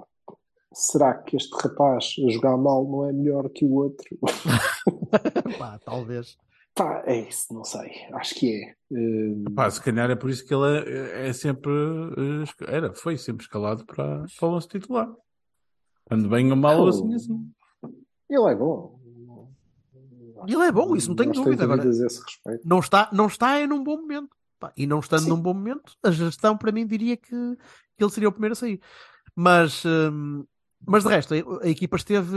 será que este rapaz a jogar mal não é melhor que o outro? Pá, talvez. Pá, é isso, não sei. Acho que é. Eh, Pá, se calhar é por isso que ele é, é sempre. eh, Era, foi sempre escalado para, para o 11 titular. Quando bem ou mal, Oh. assim, assim. ele é bom. Ele é bom, isso não tenho dúvida. Agora, não está, não está é num bom momento. Pá, e não estando Sim. num bom momento, a gestão para mim diria que, que ele seria o primeiro a sair. Mas, hum, mas de resto, a, a equipa esteve,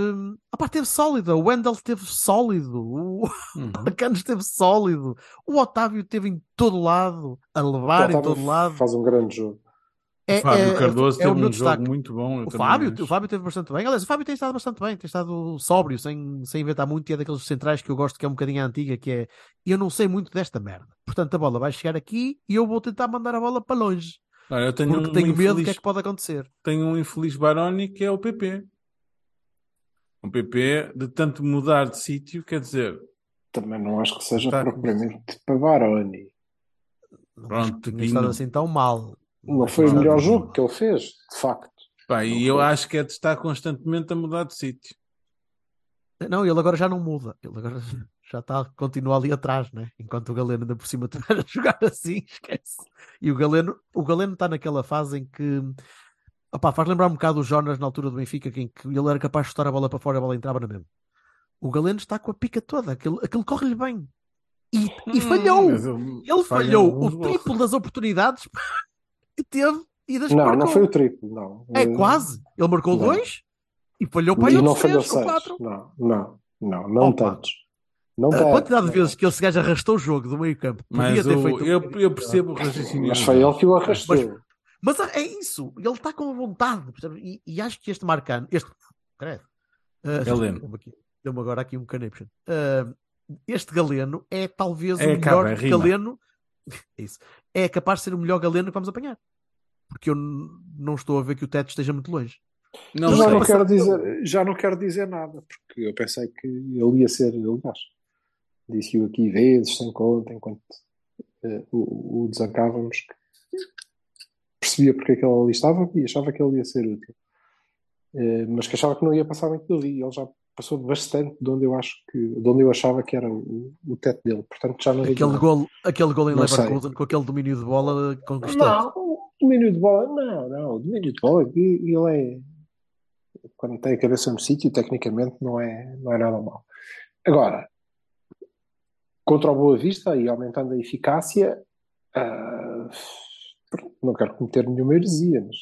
opá, esteve sólida. O Wendell esteve sólido. O Uhum. Esteve sólido. O Otávio esteve em todo lado, a levar em todo lado. Faz um grande jogo. É, O Fábio é- Cardoso é teve meu um jogo destaque. muito bom. eu O Fábio, acho. o Fábio teve bastante bem. Aliás, o Fábio tem estado bastante bem, tem estado sóbrio, sem, sem inventar muito, e é daqueles centrais que eu gosto, que é um bocadinho a antiga, que é eu não sei muito desta merda. Portanto, a bola vai chegar aqui e eu vou tentar mandar a bola para longe. Olha, eu tenho Porque um, tenho medo do infeliz, que é que pode acontecer. tenho um infeliz Baroni que é o PP. O PP, de tanto mudar de sítio, quer dizer, Também não acho que seja Está- propriamente para Baroni. Não Pronto, e estado não- assim tão mal. Não foi o melhor jogo mal. que ele fez, de facto. pá, e Não eu acho que é de estar constantemente a mudar de sítio. Não, ele agora já não muda. Ele agora já está, continua ali atrás, né? Enquanto o Galeno ainda por cima estiver a jogar assim, esquece. E o Galeno, o Galeno está naquela fase em que opá, faz lembrar um bocado o Jonas na altura do Benfica, em que ele era capaz de chutar a bola para fora e a bola entrava na mesma. O Galeno está com a pica toda, aquilo, aquilo corre-lhe bem. E, e falhou! Hum, Ele falhou o triplo das oportunidades que teve e das Não, marcou. não foi o triplo, não. É quase. Ele marcou não. dois e falhou para E aí não falhou seis. quatro. Não, não, não, não Opa. tantos. Não A quantidade de vezes que esse gajo arrastou o jogo do meio campo podia Mas ter o- feito. eu, eu percebo o raciocínio. Mas foi ele que o arrastou. Mas é isso, ele está com vontade. E, e acho que este Marcano, este. Credo. Ah, Galeno. Deu-me agora aqui um connection. Ah, este Galeno é talvez É, o melhor acaba. Galeno. É isso. É capaz de ser o melhor Galeno que vamos apanhar. Porque eu não estou a ver que o teto esteja muito longe. Não, já, não quero dizer, já não quero dizer nada, porque eu pensei que ele ia ser, aliás, disse-o aqui vezes, sem conta, enquanto eh, o, o desancávamos, que percebia porque é que ele ali estava e achava que ele ia ser útil. Eh, mas que achava que não ia passar muito dali. Ele já passou bastante de onde eu acho que, de onde eu achava que era o, o teto dele. Portanto, já não Aquele nada. gol, aquele gol em Não sei. Leverkusen com aquele domínio de bola conquistante. Não, o domínio de bola, não, não, o domínio de bola, ele é quando tem a cabeça no sítio, tecnicamente não é, não é nada mal. Agora, contra o Boa Vista e aumentando a eficácia, ah, não quero cometer nenhuma heresia, mas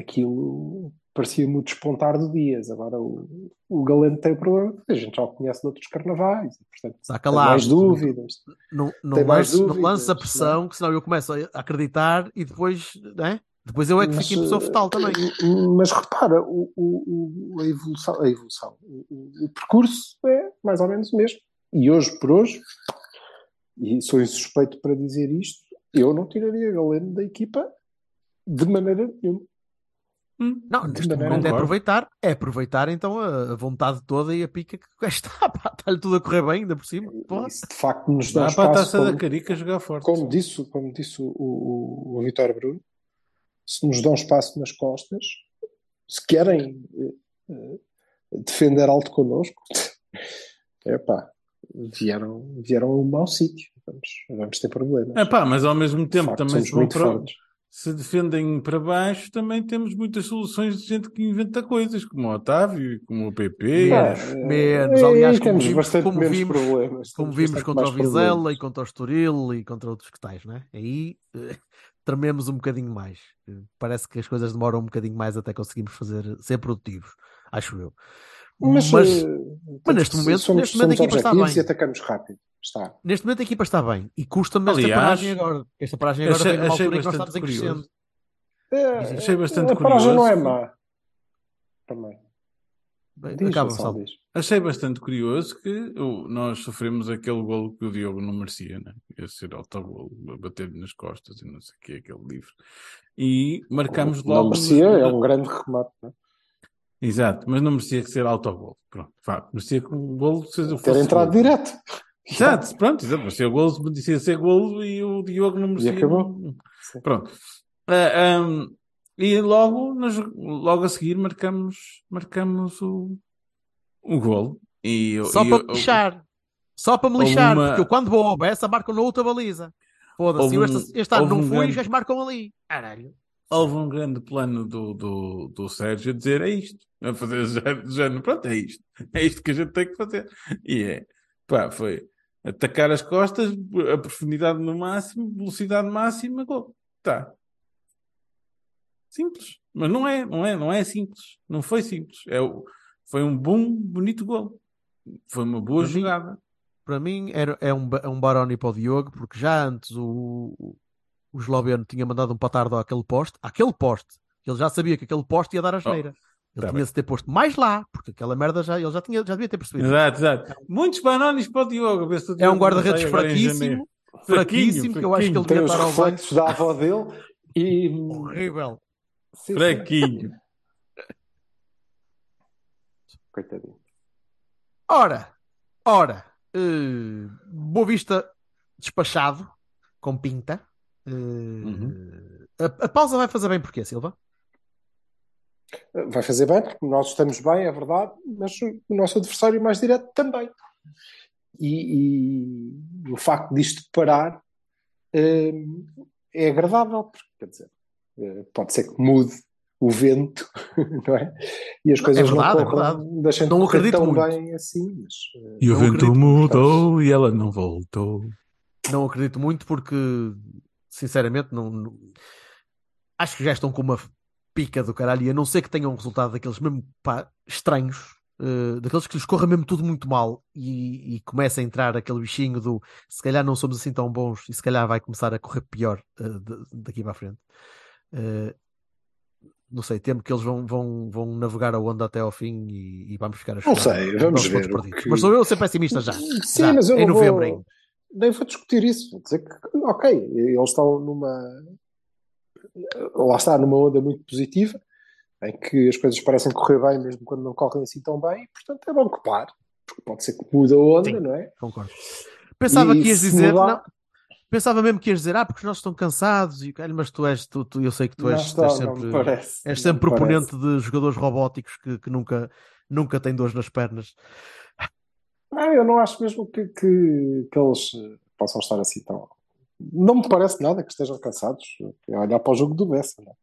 aquilo parecia-me o despontar do Dias. Agora o, o Galeno tem o problema, a gente já o conhece de outros carnavais, portanto, Está tem mais dúvidas. Não, não, não dúvidas, lance a pressão, que senão eu começo a acreditar e depois, né? Depois eu é que Mas, fico em pessoa eh, fetal também. Mas repara, o, o- a evolução, a evolução o- o percurso é mais ou menos o mesmo. E hoje por hoje, e sou insuspeito para dizer isto, eu não tiraria Galeno da equipa de maneira nenhuma. Não, neste maneira momento é aproveitar, é aproveitar então a, vontade toda e a pica que o gajo está, pá, está-lhe tudo a correr bem, ainda por cima. Se de facto nos dá Dá para a espaço, taça da como, carica jogar forte. como disse, como disse o, o, o Vitor Bruno, se nos dão espaço nas costas, se querem eh, eh, defender alto connosco, epá, vieram, vieram a um mau sítio. Vamos, vamos ter problemas. É pá, mas ao mesmo tempo facto, também se, vão muito para- fortes. se defendem para baixo, também temos muitas soluções de gente que inventa coisas, como o Otávio, como o PP. Menos, menos. eh, Aliás, eh, como temos vimos- bastante como menos vimos- problemas. Como Temos vimos contra o Vizela problemas. e contra o Estoril e contra outros que tais, né? Aí eh, trememos um bocadinho mais. Eh, Parece que as coisas demoram um bocadinho mais até conseguirmos fazer, ser produtivos, acho eu. Mas, Mas, eh, mas neste momento- somos, neste momento a equipa está bem. e atacamos rápido. Está. neste momento a equipa está bem e custa-me esta paragem agora. Esta paragem agora achei- vem numa achei altura em que nós bastante estamos em crescendo. É, Achei bastante a paragem não é curioso. má. Também. Bem, Diz, Acaba, Gonçalo. diz. Achei bastante curioso que o- nós sofremos aquele golo que o Diogo não merecia, né? Ia ser autogolo, a bater-lhe nas costas e não sei o que, aquele livro. E marcamos Não logo. merecia, no- é um grande remate. não é? Exato, mas não merecia que ser autogolo. Pronto, vá, merecia que o golo seja Ter entrado golo. direto. Exato, pronto, exato. O golo merecia ser golo e o Diogo não merecia. acabou. Sim. Pronto. Ah, ahm, e logo, nós, logo a seguir marcamos, marcamos o, o golo. E, Só e para eu- lixar. Só para me lixar. uma- Porque eu quando vou ao Bessa marco na outra baliza. Foda-se. Um- este, este ano não um fui e grande- os gajos marcam ali. Caralho. Houve um grande plano do, do, do Sérgio a dizer é isto, a fazer género- pronto, é isto, é isto que a gente tem que fazer. E é, pá, foi atacar as costas, a profundidade no máximo, velocidade máxima, gol. Tá. Simples. Mas não é, não é, não é simples. Não foi simples. É, foi um bom, bonito gol. Foi uma boa Para mim- jogada. Para mim era, é um, é um Baroni para o Diogo, porque já antes o, o, esloveno tinha mandado um patardo àquele poste, àquele poste. Ele já sabia que aquele poste ia dar a geneira. ele tá tinha-se ter posto mais lá, porque aquela merda já, ele já, tinha, já devia ter percebido. Exato, exato. Muitos banones para o Diogo. a ver se o É Diogo um guarda-redes fraquíssimo, fraquíssimo, que eu acho que ele Tem devia os estar ao banco. reflexos da avó dele e. Horrível. Sim. Fraquinho. Coitadinho. Ora, ora, eh, Boa Vista despachado, com pinta. Eh, Uhum. a, a pausa vai fazer bem porquê, Silva? Vai fazer bem, porque nós estamos bem, é verdade, mas o nosso adversário mais direto também. E, e o facto disto parar eh, é agradável, porque quer dizer, eh, pode ser que mude o vento, não é? E as coisas verdade, é não corram, de Não correr acredito tão muito. bem assim, mas eh, E o vento acredito. mudou e ela não voltou. Não acredito muito porque, sinceramente, não, não- acho que já estão com uma pica do caralho e a não ser que tenham um resultado daqueles mesmo pá, estranhos, eh, daqueles que lhes corra mesmo tudo muito mal e, e começa a entrar aquele bichinho do se calhar não somos assim tão bons e se calhar vai começar a correr pior eh, de- daqui para a frente. Eh, não sei, temo que eles vão, vão, vão navegar a onda até ao fim e, e vamos ficar a Não chorar sei, aos vamos ver que- Mas sou eu a ser pessimista já. Sim, Já, mas eu em não novembro vou, ainda. Nem vou discutir isso. Vou dizer que, ok, eles estão numa. Lá está, numa onda muito positiva, em que as coisas parecem correr bem, mesmo quando não correm assim tão bem, e portanto é bom que pare, porque pode ser que mude a onda, Sim. não é? Concordo. Pensava E que ias dizer, mudar- não, pensava mesmo que ias dizer, ah, porque os nossos estão cansados, e, mas tu és, tu, tu- eu sei que tu és, está, sempre, parece, és sempre me parece. proponente de jogadores robóticos que, que nunca, nunca têm dores nas pernas. Não, eu não acho mesmo que, que, que eles possam estar assim tão. Não me parece nada que estejam cansados. É olhar para o jogo do Bessa, não é?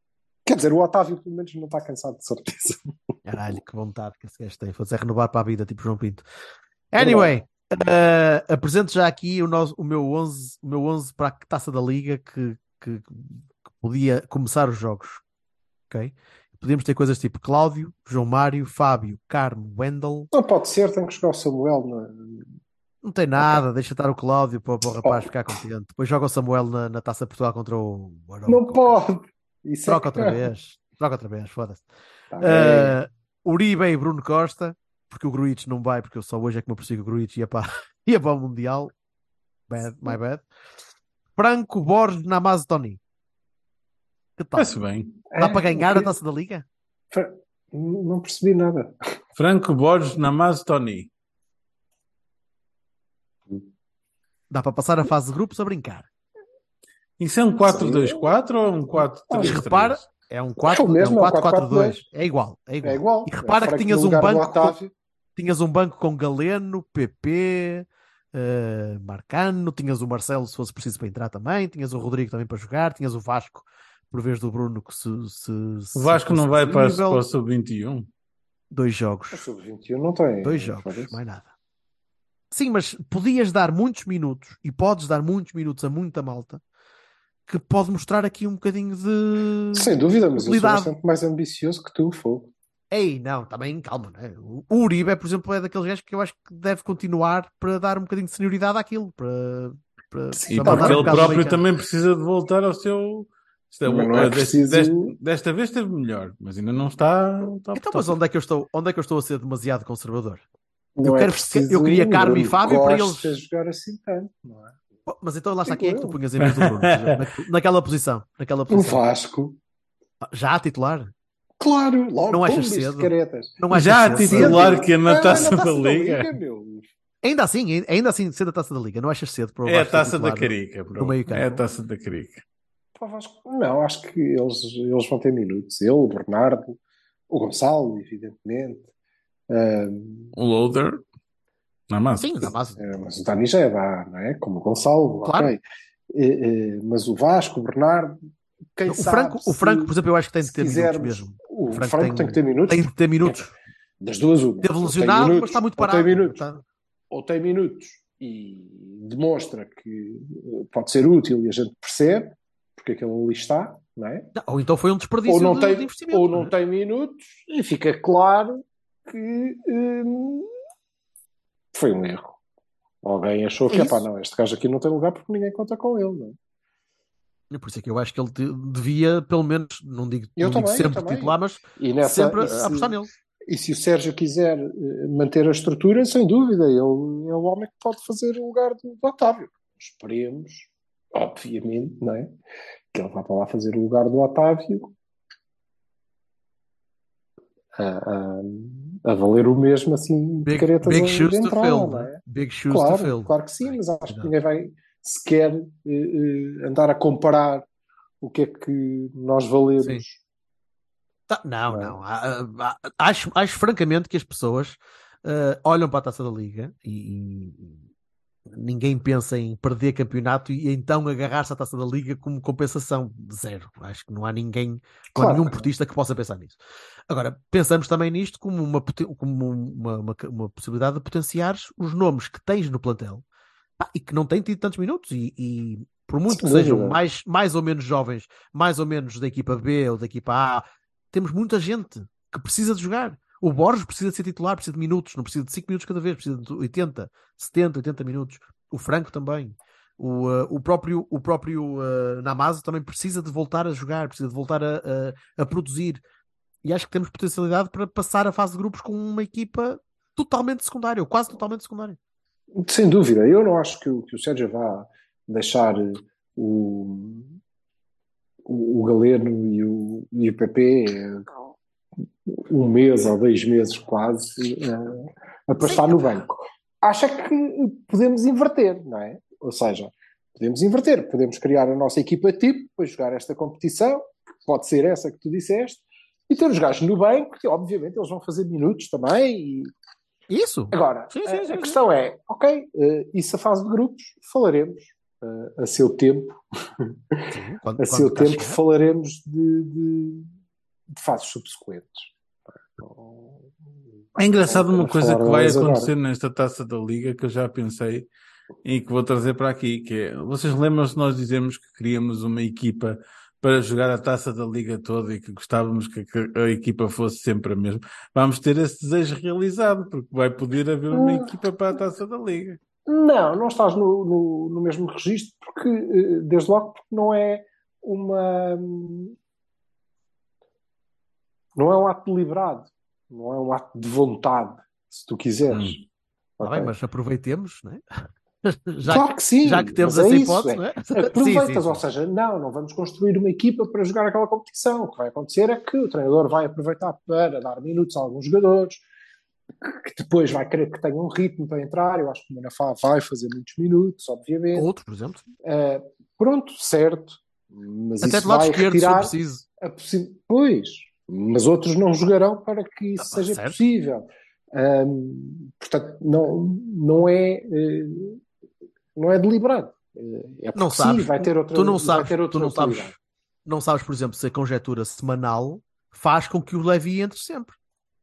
Quer dizer, o Otávio pelo menos não está cansado, de certeza. Caralho, que vontade que esse gajo tem, fazer renovar para a vida, tipo João Pinto. Anyway, eh, apresento já aqui o, nosso, o, meu 11, o meu 11 para a taça da Liga que, que, que podia começar os jogos. Ok? Podíamos ter coisas tipo Cláudio, João Mário, Fábio, Carmo, Wendel. Não pode ser, tem que jogar o Samuel. Não é? Não tem nada, deixa estar o Cláudio para, para o rapaz Oh. ficar contente. Depois joga o Samuel na, na taça Portugal contra o. Não pode. Isso é Troca que- outra vez. Troca outra vez, foda-se. Tá. Uh, Uribe e Bruno Costa, porque o Gruitch não vai, porque eu só hoje é que me apercebi que o Gruitch ia para, ia para o Mundial. Bad, my bad. Franco Borges na Tony. Que tal? Parece bem. Dá É, para ganhar o a taça da Liga? Não percebi nada. Franco Borges Namaz Tony. Dá para passar a fase de grupos a brincar. Isso é um 4-2-4 ou um 4-3-3? Mas repara, é um 4 É é um é 4-4-2. É igual, é igual. É igual. E repara É que tinhas um banco com-. Tinhas um banco com Galeno, PP, eh, Marcano, tinhas o Marcelo se fosse preciso para entrar também, tinhas o Rodrigo também para jogar, tinhas o Vasco por vez do Bruno que se, se, se O Vasco fosse não vai para, possível. para o Sub-21. dois jogos, O Sub-21 não tem. dois jogos, mais nada. Sim, mas podias dar muitos minutos e podes dar muitos minutos a muita malta que pode mostrar aqui um bocadinho de Sem dúvida, mas eu sou bastante mais ambicioso que tu, Fogo. Ei, não, também calma, né? O o Uribe, por exemplo, é daqueles gajos que eu acho que deve continuar para dar um bocadinho de senioridade àquilo, para, para, E para porque ele próprio também precisa de voltar ao seu. Isto é, não é deste- preciso- deste- desta vez esteve melhor, mas ainda não está. top, Então, top. mas onde é que eu estou? Onde é que eu estou a ser demasiado conservador? Não Eu é quero- preciso eu queria Carmo e Fábio para eles- jogar assim tanto, não é? Pô, Mas então lá está, quem é que tu punhas em vez do Bruno? Na- naquela posição, naquela O posição. Vasco, Já a titular? claro, logo Não achas cedo? Não achas Já a titular Cedo. que é na Ah, taça da Liga. meu. Ainda assim, ainda assim, cedo a taça da Liga, não achas cedo para o É a Vasco taça da carica, bro. no meio campo? É a taça da carica. Pá, Vasco, Não, acho que eles, eles vão ter minutos. Ele, o Bernardo, o Gonçalo, evidentemente. Ahm, O loader. Na massa. Sim, na base. eh, mas o Dani já é dá, não é? Como o Gonçalo, Claro. ok. Eh, eh, mas o Vasco, o Bernardo, quem O sabe Franco, o se- Franco, por exemplo, eu acho que tem de ter minutos mesmo. O O Franco, Franco tem, tem- que ter minutos. Tem de ter minutos. Das duas, uma. Teve lesionado, mas minutos, está muito ou tem parado. minutos. Está- ou tem minutos e demonstra que eh, pode ser útil e a gente percebe porque aquele ali está, não é? Não, Ou então foi um desperdício Ou não, de, tem, de investimento. ou não é? tem minutos e fica claro que hum, foi um erro. Alguém achou que, É isso. não, este gajo aqui não tem lugar porque ninguém conta com ele, não é? Por isso é que eu acho que ele devia, pelo menos, não digo, Eu não digo também, eu sempre também. titular, mas E nessa, sempre se- apostar nele. E se o Sérgio quiser eh, manter a estrutura, sem dúvida, ele é o homem que pode fazer o lugar do, do Otávio. Esperemos, obviamente, não é? Que ele vá para lá fazer o lugar do Otávio a, a, a valer o mesmo, assim, de Big, caretas big a- shoes de to entrada, fill. né? é? Big shoes to Claro, fill. claro que sim, mas acho que ninguém vai sequer eh, eh, andar a comparar o que é que nós valemos. Sim. Tá, não, Não é? não. Há- há- acho, acho francamente que as pessoas eh, olham para a taça da Liga e, e ninguém pensa em perder campeonato e então agarrar-se à taça da Liga como compensação. Zero. Acho que não há ninguém, não há Claro nenhum portista que possa pensar nisso. Agora, pensamos também nisto como uma, como uma, uma, uma possibilidade de potenciar os nomes que tens no plantel pá, e que não têm tido tantos minutos e, e por muito Sem que sejam mais, mais ou menos jovens, mais ou menos da equipa B ou da equipa A, temos muita gente que precisa de jogar. O Borges precisa de ser titular, precisa de minutos, não precisa de 5 minutos cada vez, precisa de 80, 70, 80 minutos. O Franco também. O, uh, o próprio, o próprio uh, Namazo também precisa de voltar a jogar, precisa de voltar a, a, a produzir. E acho que temos potencialidade para passar a fase de grupos com uma equipa totalmente secundária, ou quase totalmente secundária. Sem dúvida, eu não acho que o, que o Sérgio vá deixar o, o, o Galeno e o, e o PP um mês ou dois meses quase eh, a passar no banco. Acha que podemos inverter, não é? Ou seja, podemos inverter, podemos criar a nossa equipa tipo para jogar esta competição, que pode ser essa que tu disseste, e ter os gajos no banco, que obviamente eles vão fazer minutos também, e Isso! Agora, Sim, sim, a, sim, a sim. questão é, ok, eh, isso a fase de grupos, falaremos eh, a seu tempo, Sim, quando, a seu tempo falaremos de, de, de fases subsequentes. É engraçado uma coisa que vai delas agora. acontecer nesta taça da Liga que eu já pensei e que vou trazer para aqui, que é, vocês lembram-se nós dizemos que queríamos uma equipa para jogar a taça da Liga toda e que gostávamos que a equipa fosse sempre a mesma. Vamos ter esse desejo realizado, porque vai poder haver uma Ah. equipa para a taça da Liga. Não, não estás no, no, no mesmo registro, porque, eh, desde logo, porque não é uma. Não é um ato deliberado, não é um ato de vontade, se tu quiseres. Hum. Tá Ok? bem, mas aproveitemos, não é? Já, claro que sim, já que temos é essa isso, hipótese, é. não é? Aproveitas, Sim, sim, ou seja, não, não vamos construir uma equipa para jogar aquela competição. O que vai acontecer é que o treinador vai aproveitar para dar minutos a alguns jogadores, que depois vai querer que tenham um ritmo para entrar. Eu acho que o Manafá vai fazer muitos minutos, obviamente. Outros, por exemplo. Uh, pronto, certo, mas Até isso de lado vai esquerdo, se preciso. a possi- Pois, mas outros não jogarão para que isso Ah, seja certo. possível. Ahm, portanto, não, não é eh, não é deliberado. Eh, É Não sim, sabes. vai ter outra, tu não sabes, tu não sabes, não sabes, por exemplo, se a conjetura semanal faz com que o Levi entre sempre.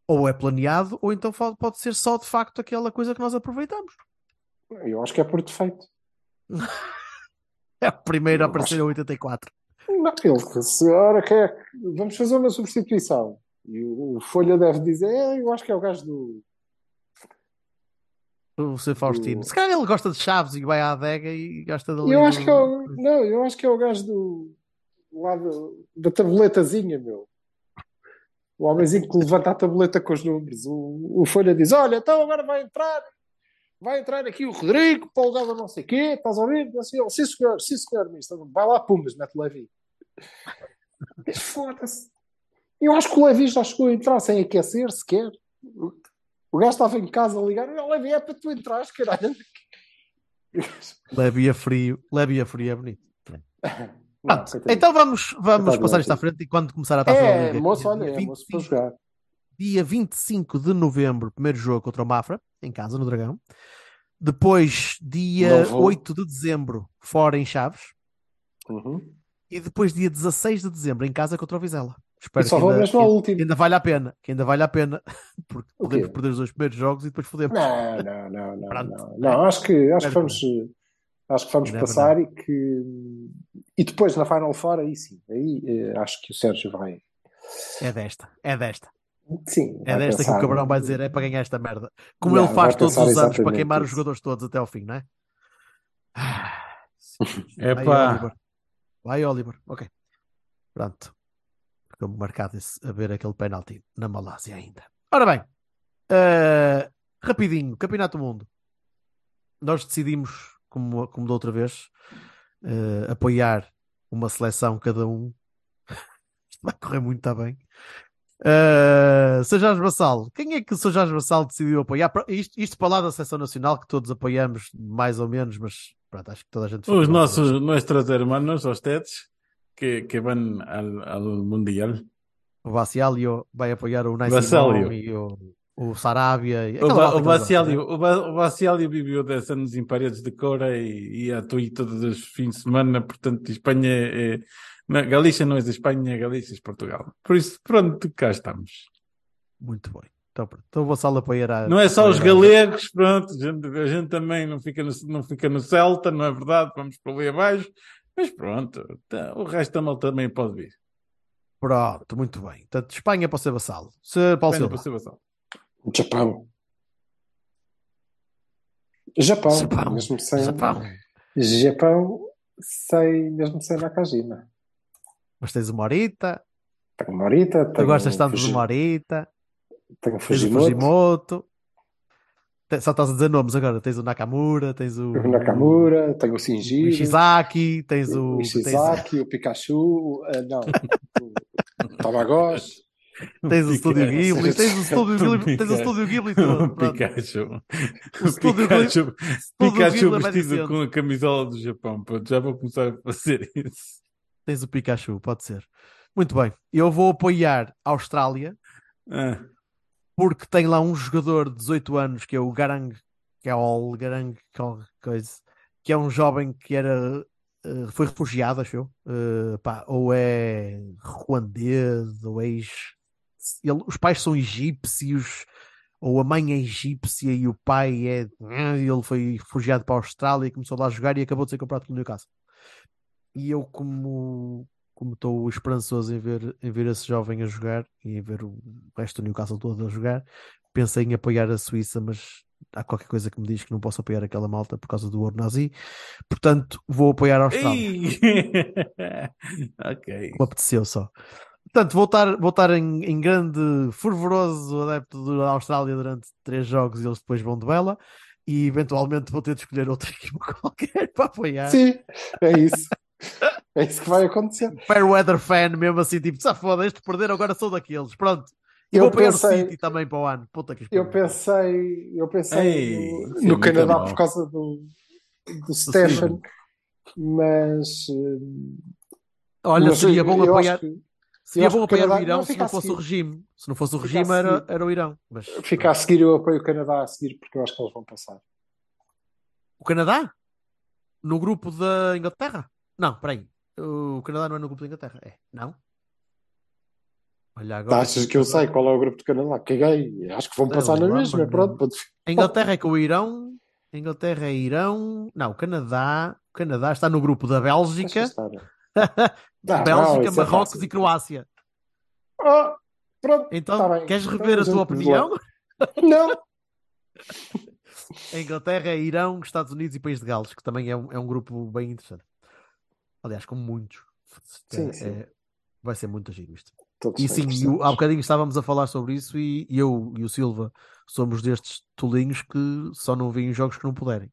Ou é planeado, ou então pode ser só de facto aquela coisa que nós aproveitamos. Eu acho que é por defeito. É a primeira a aparecer em 84. Não, ele, se ora quer, vamos fazer uma substituição. E o, o Folha deve dizer, "É, eu acho que é o gajo do. O Sr. Faustino. Do- Se calhar ele gosta de chaves e vai à adega e gosta de Eu acho que é o, não, eu acho que é o gajo do lá do- da tabuletazinha, meu. O homenzinho que levanta a tabuleta com os números. O, o Folha diz: Olha, então agora vai entrar, vai entrar aqui o Rodrigo para o lugar do não sei quê, estás a ouvir? Assim, ele, sim, senhor, sim, senhor, mister. Vai lá, Pumas, mete o Levi. Foda-se. Eu acho que o Levi já chegou a entrar sem aquecer sequer. O gajo estava em casa a ligar, olha, Levi, é para tu entrares, caralho. Leve a frio, leve a frio é bonito. Não, então vamos, vamos passar isto à frente e quando começar a taça da É, Liga, moço, dia olha, é moço para 25 jogar. dia 25 de novembro, primeiro jogo contra o Mafra, em casa, no Dragão. Depois, dia Não vou. 8 de dezembro, fora em Chaves. Uhum. E depois, dia 16 de dezembro, em casa contra o Vizela. Espero só que ainda, que último. ainda vale a pena. Que ainda vale a pena. Porque podemos perder os dois primeiros jogos e depois fodemos. Não, não, não, não, não. Não, acho que, acho que vamos, acho que vamos never passar e que e depois na Final Four aí sim, aí eh, acho que o Sérgio vai. É desta, é desta. Sim, É desta que pensar- o Cabrão vai dizer: é para ganhar esta merda. Como Yeah, ele faz todos os anos para queimar os jogadores todos até ao fim, não é? Ah, É Vai, pá. Oliver. Vai, Oliver. Ok. Pronto. Ficou-me marcado esse- a ver aquele penalti na Malásia ainda. Ora bem, eh, rapidinho, Campeonato do Mundo. Nós decidimos, como, como da outra vez, eh, apoiar uma seleção cada um. Isto vai correr muito bem. Uh, Sr. Jorge Bassal, quem é que o Sr. Jorge Bassal decidiu apoiar? Isto, isto para lá da seleção nacional que todos apoiamos, mais ou menos, mas pronto, acho que toda a gente Os nossos, nuestros hermanos, os tetes, que, que van al, al mundial. O Bacialio vai apoiar o Nice e o, o Sarabia. E O, Ba- o que eles Bacialio, o, Ba- o Bacialio viveu 10 anos em paredes de Cora e, e atuou todos os fins de semana, portanto, Espanha é. Não, Galícia não é de Espanha, Galícia é de Portugal. Por isso, pronto, cá estamos. Muito bem. Então, pronto. Então o Vassal apoiará. Não é só os galegos, pronto, a gente, a gente também não fica, no, não fica no Celta, não é verdade? Vamos para ali abaixo, mas pronto, tá, o resto da malta também pode vir. Pronto, muito bem. Portanto, Espanha para ser Vassal. Sr. Paulo Venha Silva. para ser vassal. Japão. Japão, Japão. mesmo sem Japão. Japão, sem mesmo sem Nakajima. Mas tens o Morita. Tenho Morita, Tu tenho gostas tanto do Fuji- Morita. tenho Tens o Fujimoto, Fujimoto. Só estás a dizer nomes agora. Tens o Nakamura, tens o, o Nakamura, tenho o o Shinjiro, Ishizaki, tens o. o Tens, Ishizaki, o Pikachu, o- ah, não, o Tamagotchi. tens o Estúdio. Ghibli, tens o Estúdio Ghibli, tens o Estúdio Ghibli todo. O. Pikachu. O O estúdio Pikachu, Estúdio Pikachu Ghibli é vestido com a camisola do Japão. Pronto, já vou começar a fazer isso. Tens o Pikachu, pode ser. Muito bem. Eu vou apoiar a Austrália Ah, porque tem lá um jogador de 18 anos que é o Garang Kaol, Garang Kaol, coisa, que é um jovem que era eh, foi refugiado, acho eu. Eh, pá, ou é ruandês, ou é ex... ele- os pais são egípcios, ou a mãe é egípcia e o pai é. Ele foi refugiado para a Austrália e começou lá a jogar e acabou de ser comprado pelo Newcastle. E eu, como como estou esperançoso em ver, em ver esse jovem a jogar e em ver o resto do Newcastle todo a jogar, pensei em apoiar a Suíça, mas há qualquer coisa que me diz que não posso apoiar aquela malta por causa do ouro nazi. Portanto, vou apoiar a Austrália. ok. Me apeteceu só. Portanto, vou estar, vou estar em, em grande, fervoroso adepto da Austrália durante três jogos e eles depois vão de vela. E eventualmente vou ter de escolher outra equipa qualquer para apoiar. Sim, é isso. É isso que vai acontecer. Fairweather fan, mesmo assim, tipo, se foda, este perder, agora sou daqueles. Pronto. E Eu vou pensei- o City também para o ano. Puta que Eu pensei, eu pensei Ei, no, no Canadá mau. por causa do, do Stefan, mas, Olha, mas seria bom apoiar, que seria bom o apoiar o Canadá- Irão se não fosse o regime. Se não fosse o Fica regime, era, era o Irão. Mas fica a seguir, eu apoio o Canadá a seguir porque eu acho que eles vão passar. o Canadá? No grupo da Inglaterra? Não, peraí. O Canadá não é no grupo da Inglaterra. É, não? Olha agora. Achas que eu sei qual é o grupo do Canadá? Caguei, acho que vão passar na mesma, pronto. pode- A Inglaterra é com o Irão. A Inglaterra é Irão. Não, o Canadá. O Canadá está no grupo da Bélgica, estar. Não, Bélgica, isso é Marrocos fácil. e Croácia. Oh, pronto, Então, tá queres Então rever a gente tua opinião? Não, A Inglaterra é Irão, Estados Unidos e País de Gales, que também é um, é um grupo bem interessante. Aliás, com muitos. Sim, É- sim. é- vai ser muito giro isto. todos E sim, e interessantes. há bocadinho estávamos a falar sobre isso e, e eu e o Silva somos destes tolinhos que só não veem jogos que não puderem.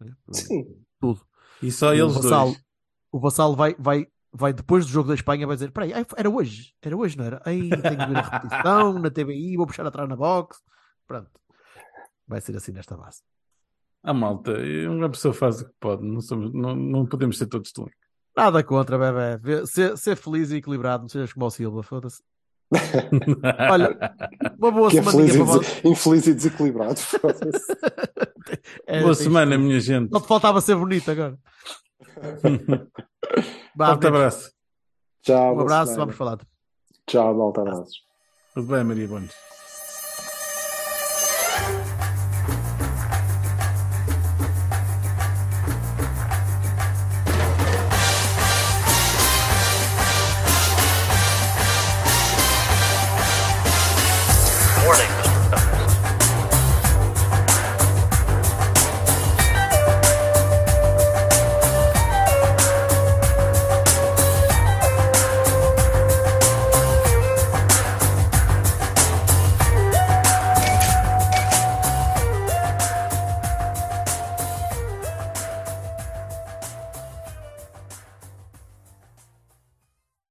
né? Sim, Tudo. E só o eles Vassal, dois. o Vassal vai, vai, vai depois do jogo da Espanha vai dizer: Peraí, era hoje, era hoje, não era? Aí tenho que ver a repetição na TVI, vou puxar atrás na box. Pronto. Vai ser assim nesta base. A malta, uma pessoa faz o que pode, não, somos, não, não podemos ser todos tão Nada contra, bebê. Ser, ser feliz e equilibrado, não sejas como o Silva, foda-se. Olha, uma boa Que é semaninha feliz e, para vocês. des- infeliz e desequilibrado. É, Boa semana, isto. minha gente. Só te faltava ser bonito agora. Forte abraço. Tchau. um abraço, semana. vamos falar. Tchau, malta. Abraços. Tudo bem, Maria Bones?